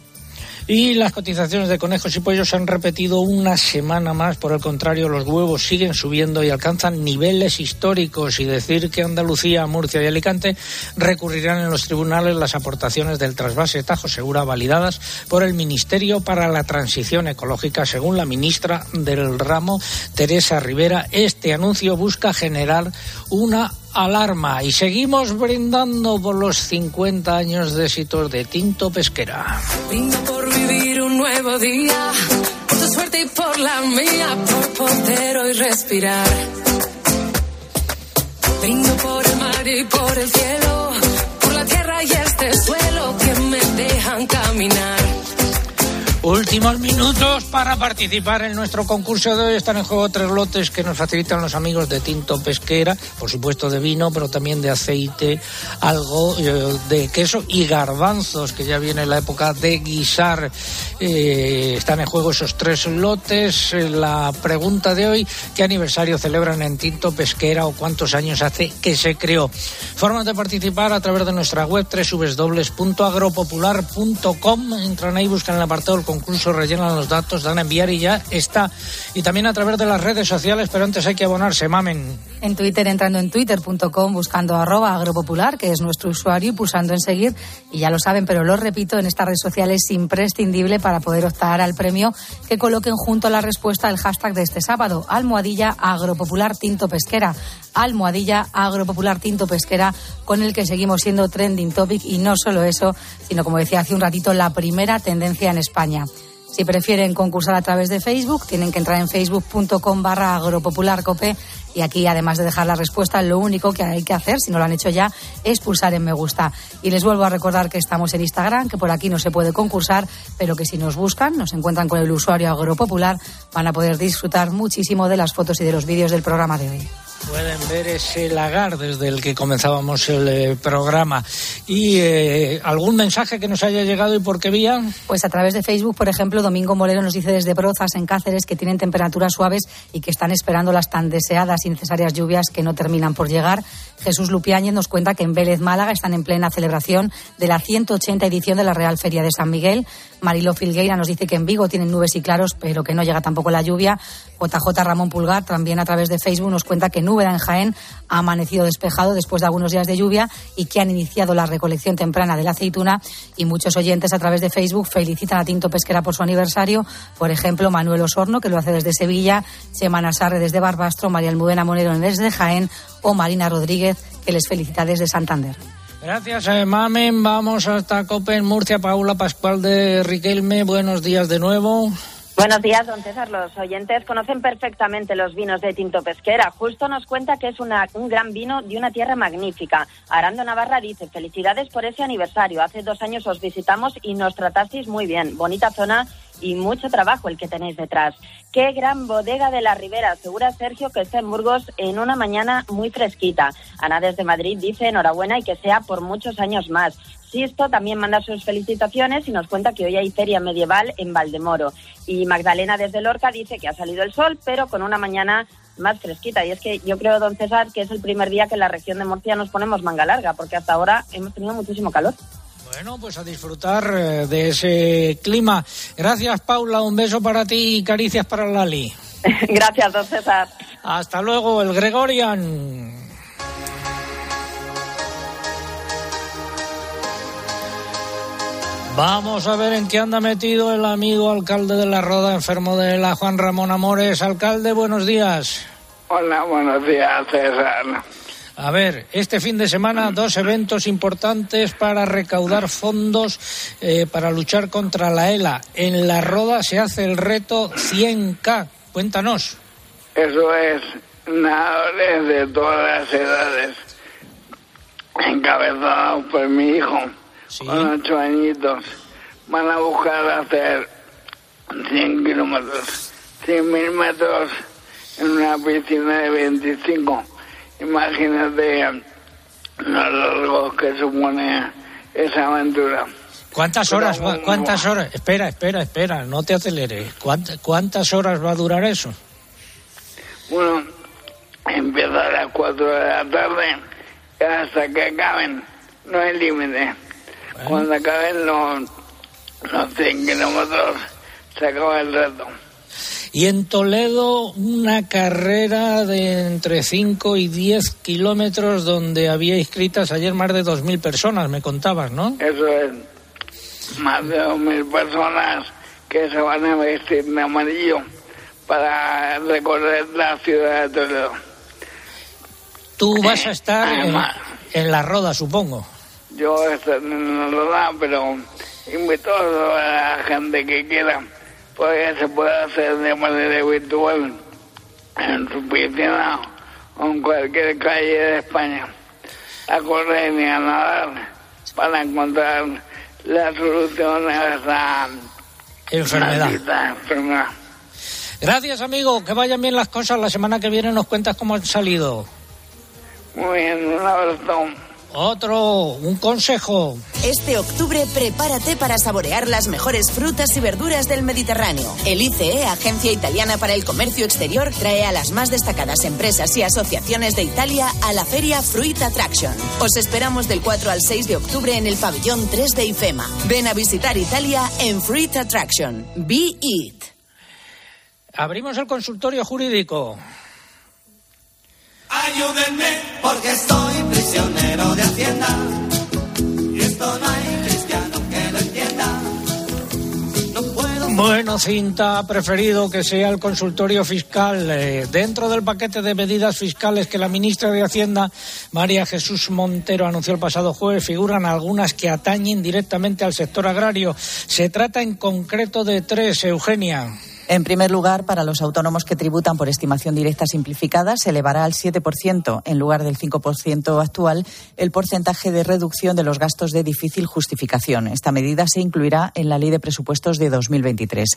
Y las cotizaciones de conejos y pollos se han repetido una semana más. Por el contrario, los huevos siguen subiendo y alcanzan niveles históricos. Y decir que Andalucía, Murcia y Alicante recurrirán en los tribunales las aportaciones del trasvase Tajo Segura validadas por el Ministerio para la Transición Ecológica, según la ministra del ramo, Teresa Rivera. Este anuncio busca generar una alarma y seguimos brindando por los 50 años de éxitos de Tinto Pesquera. Brindo por vivir un nuevo día, por tu suerte y por la mía, por poder hoy respirar. Brindo por el mar y por el cielo, por la tierra y este suelo que me dejan caminar. Últimos minutos para participar en nuestro concurso de hoy. Están en juego tres lotes que nos facilitan los amigos de Tinto Pesquera, por supuesto de vino, pero también de aceite, algo eh, de queso y garbanzos, que ya viene la época de guisar. Eh, están en juego esos tres lotes. Eh, La pregunta de hoy, ¿qué aniversario celebran en Tinto Pesquera o cuántos años hace que se creó? Formas de participar a través de nuestra web www.agropopular.com. Entran ahí, buscan el apartado del concurso, rellenan los datos, dan a enviar y ya está. Y también a través de las redes sociales, pero antes hay que abonarse, mamen. En Twitter, entrando en twitter.com, buscando arroba agropopular, que es nuestro usuario, y pulsando en seguir. Y ya lo saben, pero lo repito, en esta red social es imprescindible para poder optar al premio que coloquen junto a la respuesta el hashtag de este sábado, almohadilla agropopular tinto pesquera. Almohadilla agropopular tinto pesquera, con el que seguimos siendo trending topic y no solo eso, sino como decía hace un ratito, la primera tendencia en España. Si prefieren concursar a través de Facebook, tienen que entrar en facebook.com barra agropopularcope y aquí, además de dejar la respuesta, lo único que hay que hacer, si no lo han hecho ya, es pulsar en me gusta. Y les vuelvo a recordar que estamos en Instagram, que por aquí no se puede concursar, pero que si nos buscan, nos encuentran con el usuario agropopular, van a poder disfrutar muchísimo de las fotos y de los vídeos del programa de hoy. Pueden ver ese lagar desde el que comenzábamos el eh, programa. ¿Y eh, algún mensaje que nos haya llegado y por qué vía? Pues a través de Facebook, por ejemplo, Domingo Molero nos dice desde Brozas, en Cáceres, que tienen temperaturas suaves y que están esperando las tan deseadas necesarias lluvias que no terminan por llegar. Jesús Lupiáñez nos cuenta que en Vélez, Málaga, están en plena celebración de la 180 edición de la Real Feria de San Miguel. Marilo Filgueira nos dice que en Vigo tienen nubes y claros, pero que no llega tampoco la lluvia. JJ Ramón Pulgar también a través de Facebook nos cuenta que Núbeda en Jaén ha amanecido despejado después de algunos días de lluvia y que han iniciado la recolección temprana de la aceituna y muchos oyentes a través de Facebook felicitan a Tinto Pesquera por su aniversario. Por ejemplo, Manuel Osorno, que lo hace desde Sevilla, Semana Sarre desde Barbastro, María Almudena Monero desde Jaén o Marina Rodríguez, que les felicita desde Santander. Gracias, eh, Mamen. Vamos hasta Copen, Murcia. Paula Pascual de Riquelme. Buenos días de nuevo. Buenos días, don César. Los oyentes conocen perfectamente los vinos de Tinto Pesquera. Justo nos cuenta que es una, un gran vino de una tierra magnífica. Arando Navarra dice, felicidades por ese aniversario. Hace dos años os visitamos y nos tratasteis muy bien. Bonita zona y mucho trabajo el que tenéis detrás. Qué gran bodega de la Ribera, asegura Sergio que está en Burgos en una mañana muy fresquita. Ana desde Madrid dice enhorabuena y que sea por muchos años más. Sisto también manda sus felicitaciones y nos cuenta que hoy hay feria medieval en Valdemoro. Y Magdalena desde Lorca dice que ha salido el sol, pero con una mañana más fresquita. Y es que yo creo, don César, que es el primer día que en la región de Murcia nos ponemos manga larga, porque hasta ahora hemos tenido muchísimo calor. Bueno, pues a disfrutar eh, de ese clima. Gracias, Paula. Un beso para ti y caricias para Lali. Gracias, don César. Hasta luego, el Gregorian. Vamos a ver en qué anda metido el amigo alcalde de la Roda, enfermo de la Juan Ramón Amores. Alcalde, buenos días. Hola, buenos días, César. A ver, este fin de semana dos eventos importantes para recaudar fondos eh, para luchar contra la ELA. En la Roda se hace el reto 100K. Cuéntanos. Eso es, nadadores de todas las edades, encabezados por mi hijo, con ocho añitos, van a buscar hacer 100 kilómetros, 100 mil metros en una piscina de 25 Imagínate lo largo que supone esa aventura. ¿Cuántas horas, va, cuántas horas? Espera, espera, espera, no te aceleres. ¿Cuántas, ¿Cuántas horas va a durar eso? Bueno, empieza a las 4 de la tarde hasta que acaben. No hay límite. Cuando acaben los, los 100 kilómetros, se acaba el reto. Y en Toledo una carrera de entre 5 y 10 kilómetros donde había inscritas ayer más de 2.000 personas, me contabas, ¿no? Eso es, más de 2.000 personas que se van a vestir de amarillo para recorrer la ciudad de Toledo. Tú vas a estar en, en la roda, supongo. Yo estoy en la roda, pero invito a la gente que quiera pues se puede hacer de manera virtual en su piscina o en cualquier calle de España, a correr y a nadar para encontrar la solución a esa enfermedad. enfermedad. Gracias, amigo. Que vayan bien las cosas. La semana que viene nos cuentas cómo han salido. Muy bien, un abrazo. Otro, un consejo. Este octubre prepárate para saborear las mejores frutas y verduras del Mediterráneo. El ICE, Agencia Italiana para el Comercio Exterior, trae a las más destacadas empresas y asociaciones de Italia a la feria Fruit Attraction. Os esperamos del 4 al 6 de octubre en el pabellón 3 de IFEMA. Ven a visitar Italia en Fruit Attraction. Be It. Abrimos el consultorio jurídico. Ayúdenme porque estoy prisionero de Hacienda. Y esto no hay cristiano que lo entienda. Bueno, Cinta ha preferido que sea el consultorio fiscal. Eh, dentro del paquete de medidas fiscales que la ministra de Hacienda, María Jesús Montero, anunció el pasado jueves, figuran algunas que atañen directamente al sector agrario. Se trata en concreto de tres, Eugenia. En primer lugar, para los autónomos que tributan por estimación directa simplificada, se elevará al 7%, en lugar del 5% actual, el porcentaje de reducción de los gastos de difícil justificación. Esta medida se incluirá en la Ley de Presupuestos de 2023.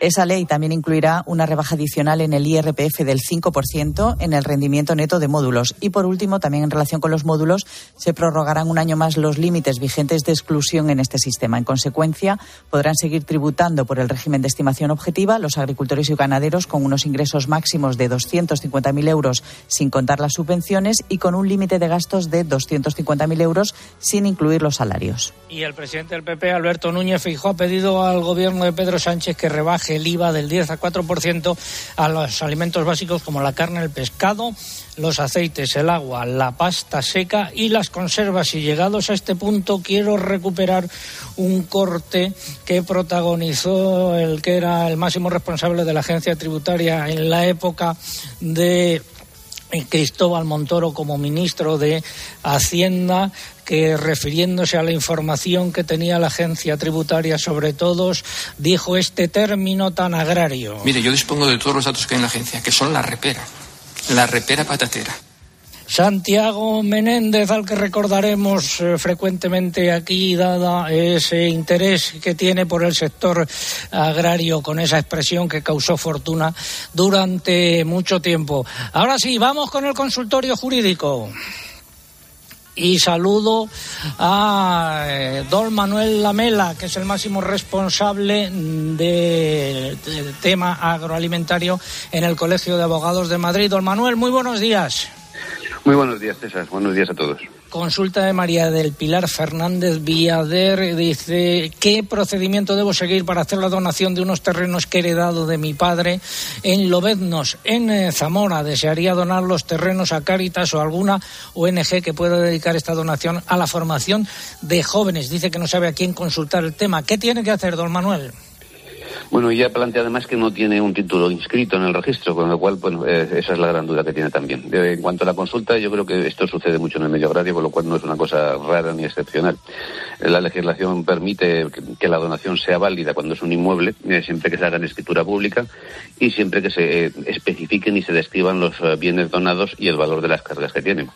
Esa ley también incluirá una rebaja adicional en el IRPF del 5% en el rendimiento neto de módulos. Y, por último, también en relación con los módulos, se prorrogarán un año más los límites vigentes de exclusión en este sistema. En consecuencia, podrán seguir tributando por el régimen de estimación objetiva los agricultores y ganaderos con unos ingresos máximos de 250.000 euros sin contar las subvenciones y con un límite de gastos de 250.000 euros sin incluir los salarios. Y el presidente del PP, Alberto Núñez Feijóo, ha pedido al gobierno de Pedro Sánchez que rebaje el IVA del 10 a 4% a los alimentos básicos como la carne, el pescado, los aceites, el agua, la pasta seca y las conservas. Y llegados a este punto, quiero recuperar un corte que protagonizó el que era el máximo responsable de la agencia tributaria en la época de Cristóbal Montoro como ministro de Hacienda, que refiriéndose a la información que tenía la agencia tributaria sobre todos, dijo este término tan agrario. Mire, yo dispongo de todos los datos que hay en la agencia, que son la repera, la repera patatera. Santiago Menéndez, al que recordaremos eh, frecuentemente aquí, dada ese interés que tiene por el sector agrario, con esa expresión que causó fortuna durante mucho tiempo. Ahora sí, vamos con el consultorio jurídico y saludo a eh, don Manuel Lamela, que es el máximo responsable del tema agroalimentario en el Colegio de Abogados de Madrid. Don Manuel, muy buenos días. Muy buenos días, César. Buenos días a todos. Consulta de María del Pilar Fernández Villader. Dice, ¿qué procedimiento debo seguir para hacer la donación de unos terrenos que he heredado de mi padre en Lobeznos, en eh, Zamora? Desearía donar los terrenos a Cáritas o alguna ONG que pueda dedicar esta donación a la formación de jóvenes. Dice que no sabe a quién consultar el tema. ¿Qué tiene que hacer, don Manuel? Bueno, ya plantea además que no tiene un título inscrito en el registro, con lo cual, bueno, eh, esa es la gran duda que tiene también. en cuanto a la consulta, yo creo que esto sucede mucho en el medio agrario, con lo cual no es una cosa rara ni excepcional. La legislación permite que, la donación sea válida cuando es un inmueble, eh, siempre que se haga en escritura pública y siempre que se eh, especifiquen y se describan los bienes donados y el valor de las cargas que tienen.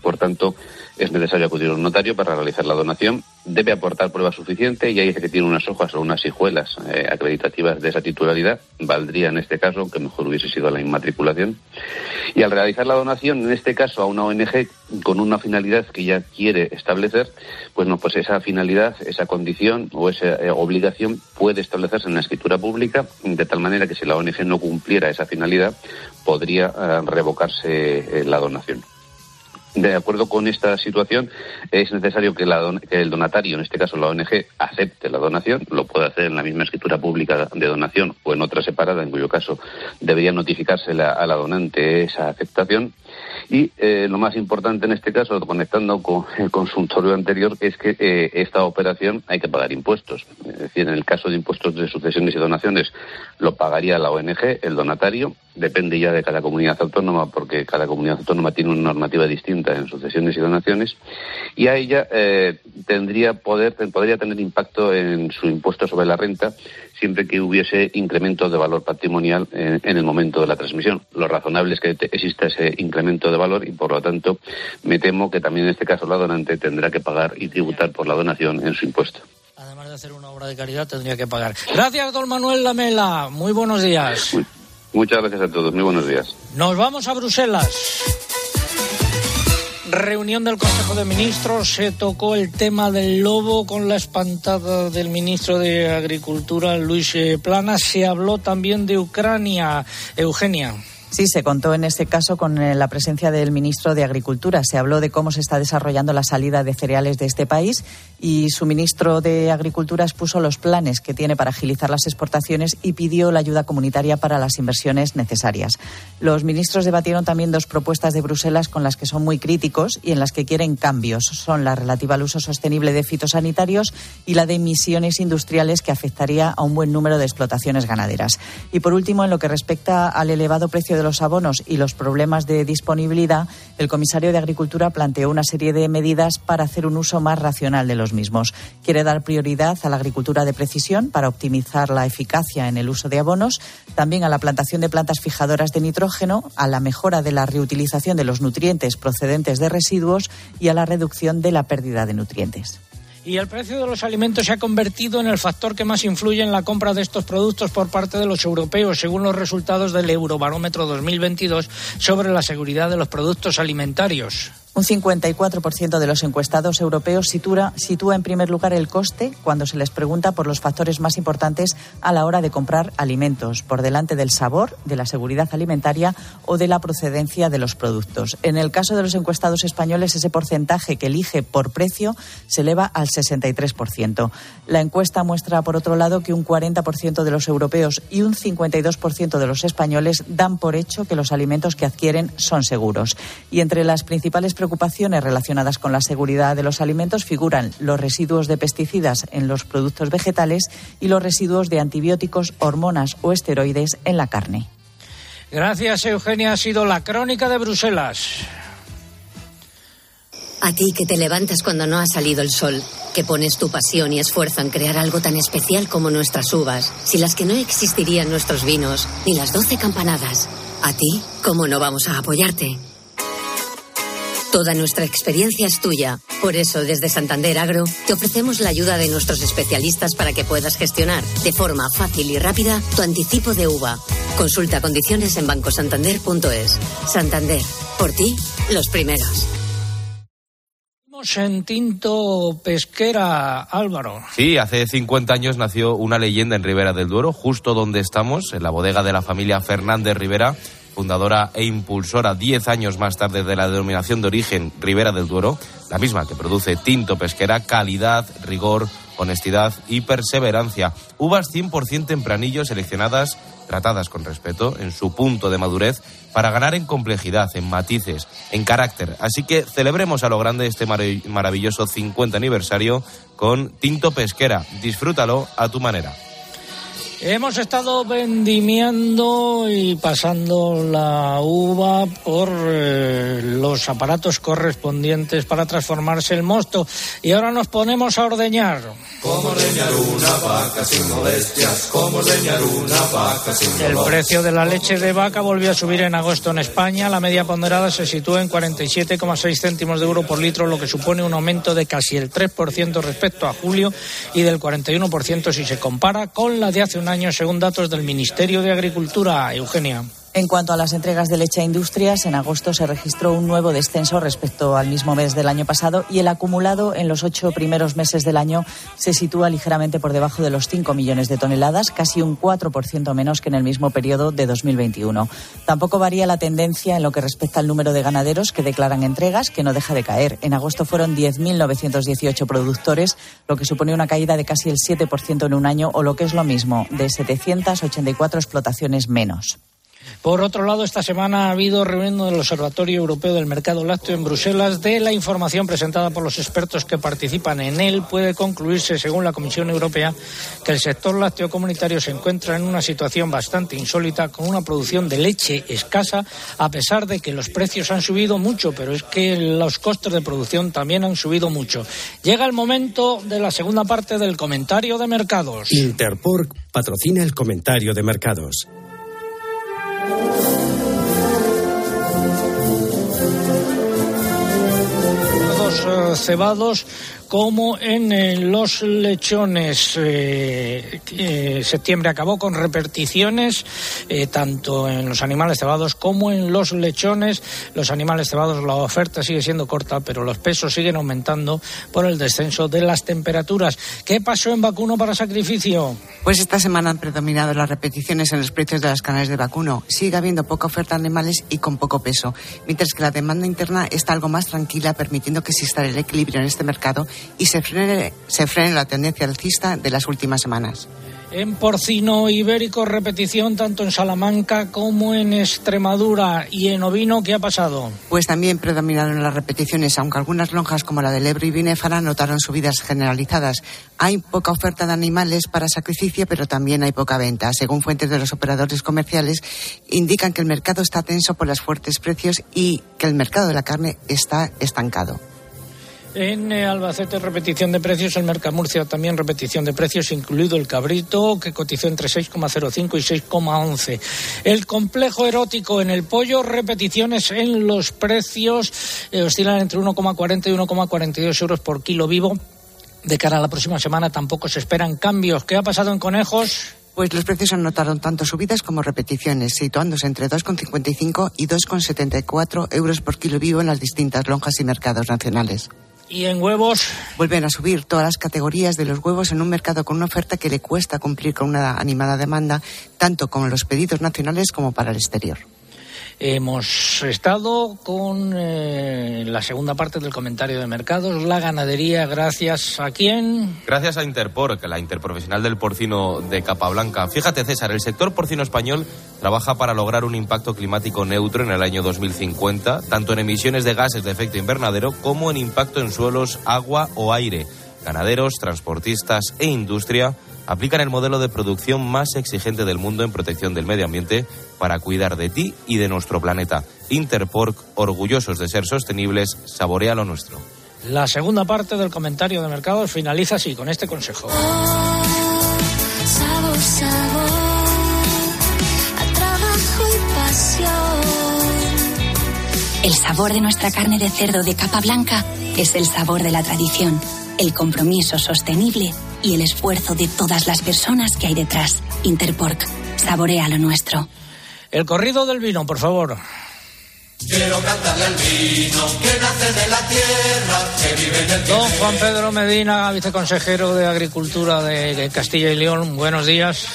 Por tanto, es necesario acudir a un notario para realizar la donación. Debe aportar prueba suficiente y ahí dice que tiene unas hojas o unas hijuelas eh, acreditativas de esa titularidad. Valdría en este caso, que mejor hubiese sido la inmatriculación. Y al realizar la donación, en este caso a una ONG con una finalidad que ya quiere establecer, pues no, pues esa finalidad, esa condición o esa eh, obligación puede establecerse en la escritura pública de tal manera que si la ONG no cumpliera esa finalidad, podría eh, revocarse la donación. De acuerdo con esta situación, es necesario que, el donatario, en este caso la ONG, acepte la donación. Lo puede hacer en la misma escritura pública de donación o en otra separada, en cuyo caso debería notificarse a la donante esa aceptación. Y eh, lo más importante en este caso, conectando con el consultorio anterior, es que eh, esta operación hay que pagar impuestos. Es decir, en el caso de impuestos de sucesiones y donaciones, lo pagaría la ONG, el donatario. Depende ya de cada comunidad autónoma, porque cada comunidad autónoma tiene una normativa distinta en sucesiones y donaciones. Y a ella eh, tendría poder, podría tener impacto en su impuesto sobre la renta siempre que hubiese incremento de valor patrimonial en, el momento de la transmisión. Lo razonable es que exista ese incremento de valor y, por lo tanto, me temo que también en este caso la donante tendrá que pagar y tributar por la donación en su impuesto. Además de hacer una obra de caridad, tendría que pagar. Gracias, don Manuel Lamela. Muy buenos días. muchas gracias a todos. Muy buenos días. Nos vamos a Bruselas reunión del Consejo de Ministros se tocó el tema del lobo con la espantada del ministro de Agricultura, Luis eh, Plana. Se habló también de Ucrania. Eugenia. Sí, se contó en este caso con eh, la presencia del ministro de Agricultura. Se habló de cómo se está desarrollando la salida de cereales de este país y su ministro de Agricultura expuso los planes que tiene para agilizar las exportaciones y pidió la ayuda comunitaria para las inversiones necesarias. Los ministros debatieron también dos propuestas de Bruselas con las que son muy críticos y en las que quieren cambios. Son la relativa al uso sostenible de fitosanitarios y la de emisiones industriales que afectaría a un buen número de explotaciones ganaderas. Y por último, en lo que respecta al elevado precio de los abonos y los problemas de disponibilidad, el comisario de Agricultura planteó una serie de medidas para hacer un uso más racional de los mismos. Quiere dar prioridad a la agricultura de precisión para optimizar la eficacia en el uso de abonos, también a la plantación de plantas fijadoras de nitrógeno, a la mejora de la reutilización de los nutrientes procedentes de residuos y a la reducción de la pérdida de nutrientes. Y el precio de los alimentos se ha convertido en el factor que más influye en la compra de estos productos por parte de los europeos, según los resultados del Eurobarómetro 2022 sobre la seguridad de los productos alimentarios. Un 54% de los encuestados europeos sitúa, sitúa, en primer lugar el coste cuando se les pregunta por los factores más importantes a la hora de comprar alimentos, por delante del sabor, de la seguridad alimentaria o de la procedencia de los productos. En el caso de los encuestados españoles, ese porcentaje que elige por precio se eleva al 63%. La encuesta muestra, por otro lado, que un 40% de los europeos y un 52% de los españoles dan por hecho que los alimentos que adquieren son seguros. Y entre las principales preocupaciones relacionadas con la seguridad de los alimentos figuran los residuos de pesticidas en los productos vegetales y los residuos de antibióticos, hormonas o esteroides en la carne. Gracias, Eugenia. Ha sido la crónica de Bruselas. A ti que te levantas cuando no ha salido el sol, que pones tu pasión y esfuerzo en crear algo tan especial como nuestras uvas, sin las que no existirían nuestros vinos, ni las doce campanadas. A ti, ¿cómo no vamos a apoyarte? Toda nuestra experiencia es tuya. Por eso, desde Santander Agro, te ofrecemos la ayuda de nuestros especialistas para que puedas gestionar de forma fácil y rápida tu anticipo de uva. Consulta condiciones en bancosantander.es. Santander, por ti, los primeros. En Tinto Pesquera, Álvaro. Sí, hace 50 años nació una leyenda en Ribera del Duero, justo donde estamos, en la bodega de la familia Fernández Rivera fundadora e impulsora diez años más tarde de la denominación de origen Ribera del Duero, la misma que produce tinto pesquera, calidad, rigor, honestidad y perseverancia. Uvas 100% tempranillo seleccionadas, tratadas con respeto en su punto de madurez para ganar en complejidad, en matices, en carácter. Así que celebremos a lo grande este maravilloso 50 aniversario con Tinto Pesquera. Disfrútalo a tu manera. Hemos estado vendimiando y pasando la uva por eh, los aparatos correspondientes para transformarse el mosto y ahora nos ponemos a ordeñar. ¿Cómo ordeñar una vaca sin molestias? ¿Cómo ordeñar una vaca sin El precio de la leche de vaca volvió a subir en agosto en España. La media ponderada se sitúa en 47,6 céntimos de euro por litro, lo que supone un aumento de casi el 3% respecto a julio y del 41% si se compara con la de hace un año, según datos del Ministerio de Agricultura. Eugenia. En cuanto a las entregas de leche a industrias, en agosto se registró un nuevo descenso respecto al mismo mes del año pasado y el acumulado en los ocho primeros meses del año se sitúa ligeramente por debajo de los 5 millones de toneladas, casi un 4% menos que en el mismo periodo de 2021. Tampoco varía la tendencia en lo que respecta al número de ganaderos que declaran entregas, que no deja de caer. En agosto fueron 10.918 productores, lo que supone una caída de casi el 7% en un año o lo que es lo mismo, de 784 explotaciones menos. Por otro lado, esta semana ha habido reunión del Observatorio Europeo del Mercado Lácteo en Bruselas. De la información presentada por los expertos que participan en él, puede concluirse, según la Comisión Europea, que el sector lácteo comunitario se encuentra en una situación bastante insólita, con una producción de leche escasa, a pesar de que los precios han subido mucho, pero es que los costes de producción también han subido mucho. Llega el momento de la segunda parte del comentario de mercados. Interpork patrocina el comentario de mercados. Eh, cebados como en eh, los lechones. Eh, eh, septiembre acabó con repeticiones eh, tanto en los animales cebados como en los lechones. Los animales cebados la oferta sigue siendo corta, pero los pesos siguen aumentando por el descenso de las temperaturas. ¿Qué pasó en vacuno para sacrificio? Pues esta semana han predominado las repeticiones en los precios de las canales de vacuno. Sigue habiendo poca oferta de animales y con poco peso, mientras que la demanda interna está algo más tranquila, permitiendo que exista el equilibrio en este mercado y se frene, se frene la tendencia alcista de las últimas semanas. En porcino ibérico, repetición tanto en Salamanca como en Extremadura. ¿Y en ovino qué ha pasado? Pues también predominaron las repeticiones, aunque algunas lonjas como la del Ebro y Binéfara notaron subidas generalizadas. Hay poca oferta de animales para sacrificio, pero también hay poca venta. Según fuentes de los operadores comerciales, indican que el mercado está tenso por los fuertes precios y que el mercado de la carne está estancado. En eh, Albacete, repetición de precios. En Mercamurcia también repetición de precios, incluido el cabrito, que cotizó entre 6,05 y 6,11. El complejo erótico en el pollo, repeticiones en los precios, eh, oscilan entre 1,40 y 1,42 euros por kilo vivo. De cara a la próxima semana tampoco se esperan cambios. ¿Qué ha pasado en conejos? Pues los precios han notado tanto subidas como repeticiones, situándose entre 2,55 y 2,74 euros por kilo vivo en las distintas lonjas y mercados nacionales. ¿Y en huevos? Vuelven a subir todas las categorías de los huevos en un mercado con una oferta que le cuesta cumplir con una animada demanda, tanto con los pedidos nacionales como para el exterior. Hemos estado con eh, la segunda parte del comentario de mercados, la ganadería, gracias a quién. Gracias a Interporc, la interprofesional del porcino de Capablanca. Fíjate, César, el sector porcino español trabaja para lograr un impacto climático neutro en el año 2050, tanto en emisiones de gases de efecto invernadero como en impacto en suelos, agua o aire. Ganaderos, transportistas e industria aplican el modelo de producción más exigente del mundo en protección del medio ambiente para cuidar de ti y de nuestro planeta. Interporc, orgullosos de ser sostenibles, saborea lo nuestro. La segunda parte del comentario de mercados finaliza así, con este consejo. Sabor, sabor, a trabajo y pasión. El sabor de nuestra carne de cerdo de capa blanca es el sabor de la tradición, el compromiso sostenible y el esfuerzo de todas las personas que hay detrás. Interporc, saborea lo nuestro. El corrido del vino, por favor. Quiero cantarle al vino que nace de la tierra, que vive en el Don Juan Pedro Medina, viceconsejero de Agricultura de Castilla y León, buenos días.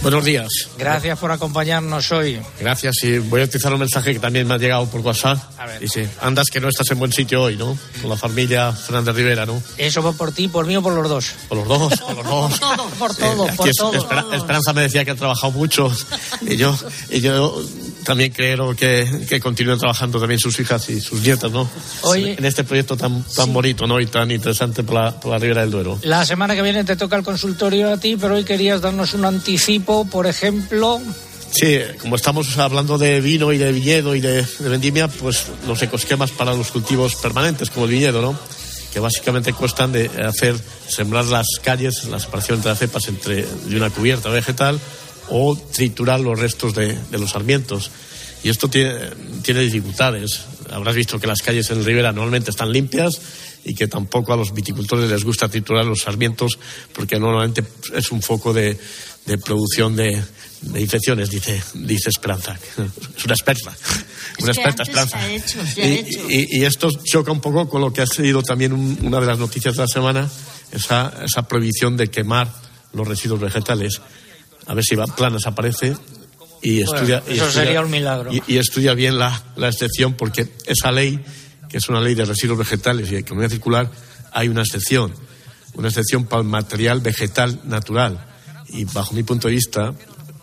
Buenos días. Gracias por acompañarnos hoy. Gracias y voy a utilizar un mensaje que también me ha llegado por WhatsApp. A ver. Dice, andas que no estás en buen sitio hoy, ¿no? Con la familia Fernández Rivera, ¿no? Eso va por ti, por mí o por los dos. Por los dos, por los dos. Por todo, Eh, por todo. Espera- Esperanza me decía que ha trabajado mucho y yo, y yo también creo que, que continúen trabajando también sus hijas y sus nietas, ¿no? Oye. en este proyecto tan, tan bonito, ¿no? Y tan interesante por la, por la Ribera del Duero. La semana que viene te toca el consultorio a ti, pero hoy querías darnos un anticipo, por ejemplo. Sí, como estamos hablando de vino y de viñedo y de, de vendimia, pues los ecosquemas para los cultivos permanentes, como el viñedo, ¿no? Que básicamente cuestan de hacer, sembrar las calles, la separación entre las cepas entre, de una cubierta vegetal o triturar los restos de, de los sarmientos. Y esto tiene, tiene dificultades. Habrás visto que las calles en Ribera normalmente están limpias y que tampoco a los viticultores les gusta triturar los sarmientos porque normalmente es un foco de, de producción de, de infecciones, dice, dice Esperanza. Es una experta. Una experta Esperanza. ha hecho, y, hecho. y- y esto choca un poco con lo que ha sido también un- una de las noticias de la semana, esa, esa prohibición de quemar los residuos vegetales. A ver si va, Planas aparece y Bueno, estudia. y eso estudia- sería un milagro. Y, y estudia bien la, la excepción porque esa ley, que es una ley de residuos vegetales y de economía circular, hay una excepción. Una excepción para el material vegetal natural. Y bajo mi punto de vista,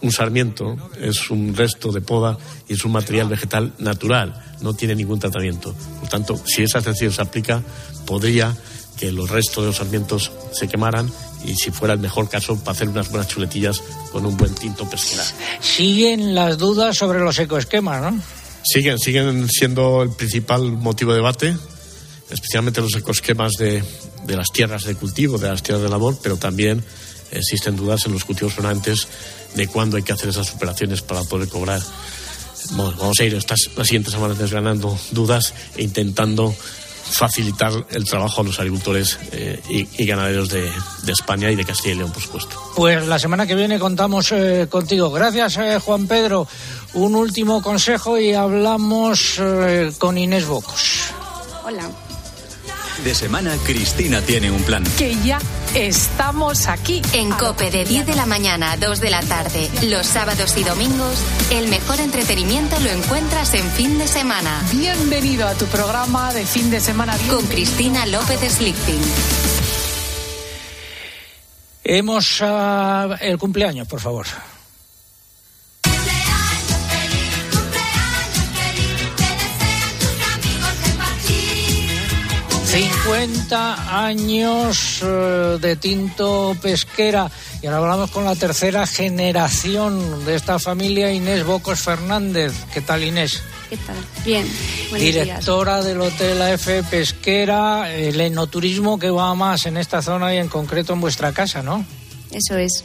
un sarmiento es un resto de poda y es un material vegetal natural, no tiene ningún tratamiento. Por tanto, si esa excepción se aplica, podría que los restos de los sarmientos se quemaran y si fuera el mejor caso, para hacer unas buenas chuletillas con un buen tinto pesquera. Siguen las dudas sobre los ecoesquemas, ¿no? Siguen, siguen siendo el principal motivo de debate, especialmente los ecosquemas de, de las tierras de cultivo, de las tierras de labor, pero también existen dudas en los cultivos permanentes de cuándo hay que hacer esas operaciones para poder cobrar. Bueno, vamos a ir estas, las siguientes semanas desgranando dudas e intentando facilitar el trabajo a los agricultores eh, y, y, ganaderos de, de, España y de Castilla y León, por supuesto. Pues la semana que viene contamos eh, contigo. Gracias, eh, Juan Pedro. Un último consejo y hablamos con Inés Bocos. Hola. De semana, Cristina tiene un plan. Que ya estamos aquí. En Cope de 10 de la mañana a 2 de la tarde, los sábados y domingos, el mejor entretenimiento lo encuentras en fin de semana. Bienvenido a tu programa de fin de semana. Con Cristina López Slichting. Hemos uh, el cumpleaños, por favor. 50 años eh, de tinto pesquera. Y ahora hablamos con la tercera generación de esta familia, Inés Bocos Fernández. ¿Qué tal, Inés? ¿Qué tal? Bien. Directora del Hotel AF Pesquera, el enoturismo que va más en esta zona y en concreto en vuestra casa, ¿no? Eso es.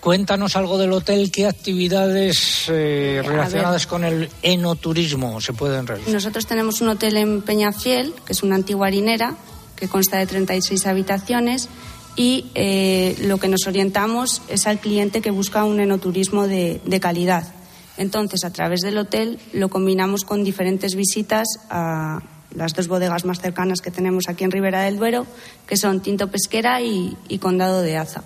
Cuéntanos algo del hotel, qué actividades eh, relacionadas con el enoturismo se pueden realizar. Nosotros tenemos un hotel en Peñafiel, que es una antigua harinera, que consta de 36 habitaciones y eh, lo que nos orientamos es al cliente que busca un enoturismo de, de calidad. Entonces, a través del hotel lo combinamos con diferentes visitas a las dos bodegas más cercanas que tenemos aquí en Ribera del Duero, que son Tinto Pesquera y, y Condado de Aza.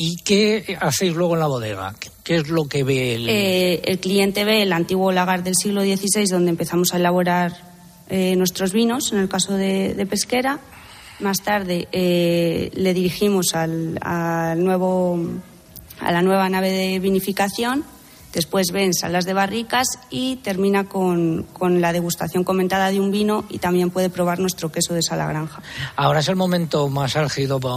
¿Y qué hacéis luego en la bodega? ¿Qué es lo que ve el...? Eh, el cliente ve el antiguo lagar del siglo XVI donde empezamos a elaborar eh, nuestros vinos, en el caso de, pesquera. Más tarde eh, le dirigimos al, al nuevo, a la nueva nave de vinificación Después ven salas de barricas y termina con, con, la degustación comentada de un vino y también puede probar nuestro queso de sala granja. Ahora es el momento más álgido para.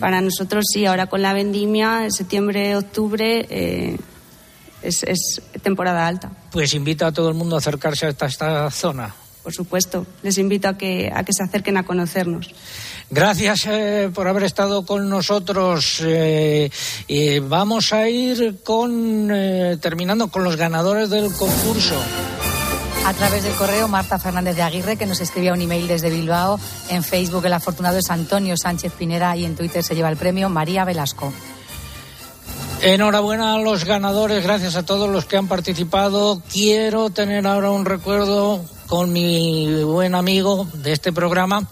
Para nosotros sí, ahora con la vendimia, septiembre, octubre, eh, es, es, temporada alta. Pues invita a todo el mundo a acercarse a esta, esta zona. Por supuesto, les invito a que, a que se acerquen a conocernos. Gracias eh, por haber estado con nosotros. Eh, eh, vamos a ir con terminando con los ganadores del concurso. A través del correo Marta Fernández de Aguirre, que nos escribía un email desde Bilbao. En Facebook el afortunado es Antonio Sánchez Pinera y en Twitter se lleva el premio María Velasco. Enhorabuena a los ganadores, gracias a todos los que han participado. Quiero tener ahora un recuerdo con mi buen amigo de este programa,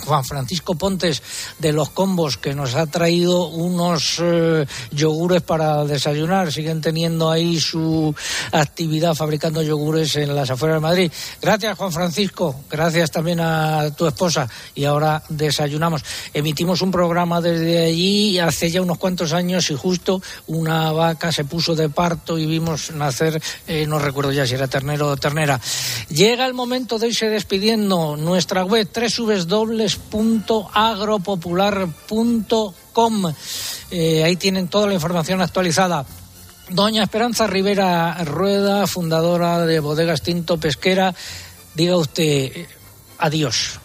Juan Francisco Pontes de los Combos, que nos ha traído unos eh, yogures para desayunar. Siguen teniendo ahí su actividad fabricando yogures en las afueras de Madrid. Gracias, Juan Francisco. Gracias también a tu esposa. Y ahora desayunamos. Emitimos un programa desde allí hace ya unos cuantos años y justo una vaca se puso de parto y vimos nacer, eh, no recuerdo ya si era ternero o ternera. Llega el momento de irse despidiendo. Nuestra web, tres subes dobles www.agropopular.com. Eh, ahí tienen toda la información actualizada. Doña Esperanza Rivera Rueda, fundadora de Bodegas Tinto Pesquera, diga usted eh, adiós.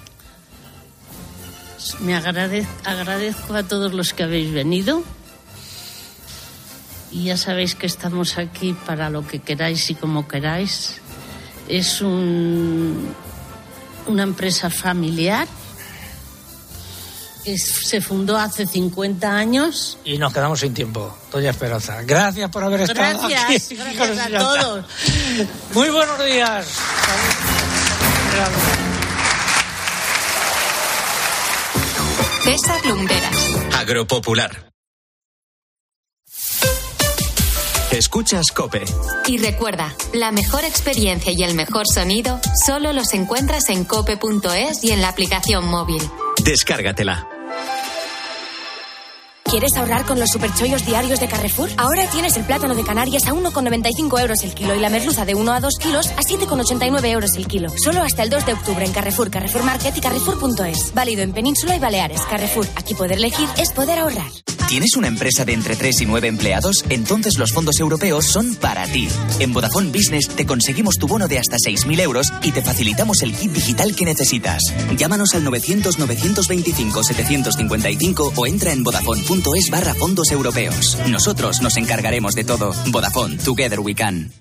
Me agradezco, a todos los que habéis venido. Y ya sabéis que estamos aquí para lo que queráis y como queráis. Es un, una empresa familiar se fundó hace 50 años. Y nos quedamos sin tiempo, doña Esperanza. Gracias por haber estado gracias, aquí. Gracias a todos. Muy buenos días. César Lumberas. Agropopular. Escuchas Cope. Y recuerda, la mejor experiencia y el mejor sonido solo los encuentras en cope.es y en la aplicación móvil. Descárgatela. ¿Quieres ahorrar con los superchollos diarios de Carrefour? Ahora tienes el plátano de Canarias a 1,95 euros el kilo y la merluza de 1 a 2 kilos a 7,89 euros el kilo. Solo hasta el 2 de octubre en Carrefour, Carrefour Market y Carrefour.es. Válido en Península y Baleares. Carrefour, aquí poder elegir es poder ahorrar. ¿Tienes una empresa de entre 3 y 9 empleados? Entonces los fondos europeos son para ti. En Vodafone Business te conseguimos tu bono de hasta 6.000 euros y te facilitamos el kit digital que necesitas. Llámanos al 900-925-755 o entra en vodafone.es barra fondos europeos. Nosotros nos encargaremos de todo. Vodafone, Together We Can.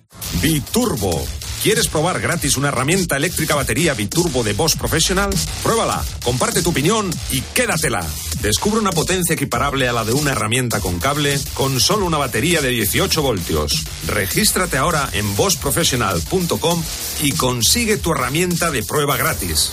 Biturbo ¿Quieres probar gratis una herramienta eléctrica batería biturbo de Bosch Professional? Pruébala, comparte tu opinión y quédatela. Descubre una potencia equiparable a la de una herramienta con cable con solo una batería de 18 voltios. Regístrate ahora en boschprofessional.com y consigue tu herramienta de prueba gratis.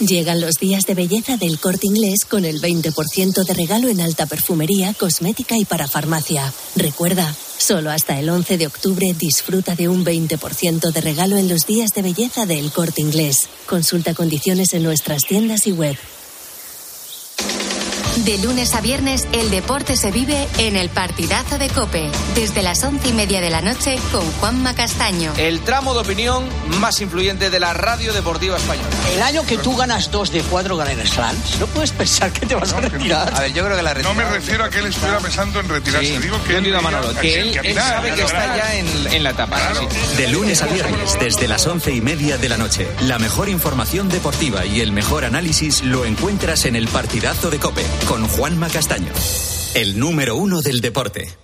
Llegan los días de belleza del corte inglés con el 20% de regalo en alta perfumería, cosmética y para farmacia. Recuerda, solo hasta el 11 de octubre disfruta de un 20% de regalo en los días de belleza del corte inglés. Consulta condiciones en nuestras tiendas y web. De lunes a viernes, el deporte se vive en el partidazo de Cope, desde las once y media de la noche con Juanma Castaño. El tramo de opinión más influyente de la radio deportiva española. El año que tú ganas dos de cuatro Grand Slams, no puedes pensar que te vas a retirar. A ver, yo creo que la No me refiero a que él estuviera pensando en retirarse. Sí, Digo que yo él, a Manolo, que él, él caminar, sabe que está ya en, en la etapa. sí. De lunes a viernes, desde las once y media de la noche, la mejor información deportiva y el mejor análisis lo encuentras en el partidazo de Cope con Juanma Castaño, el número uno del deporte.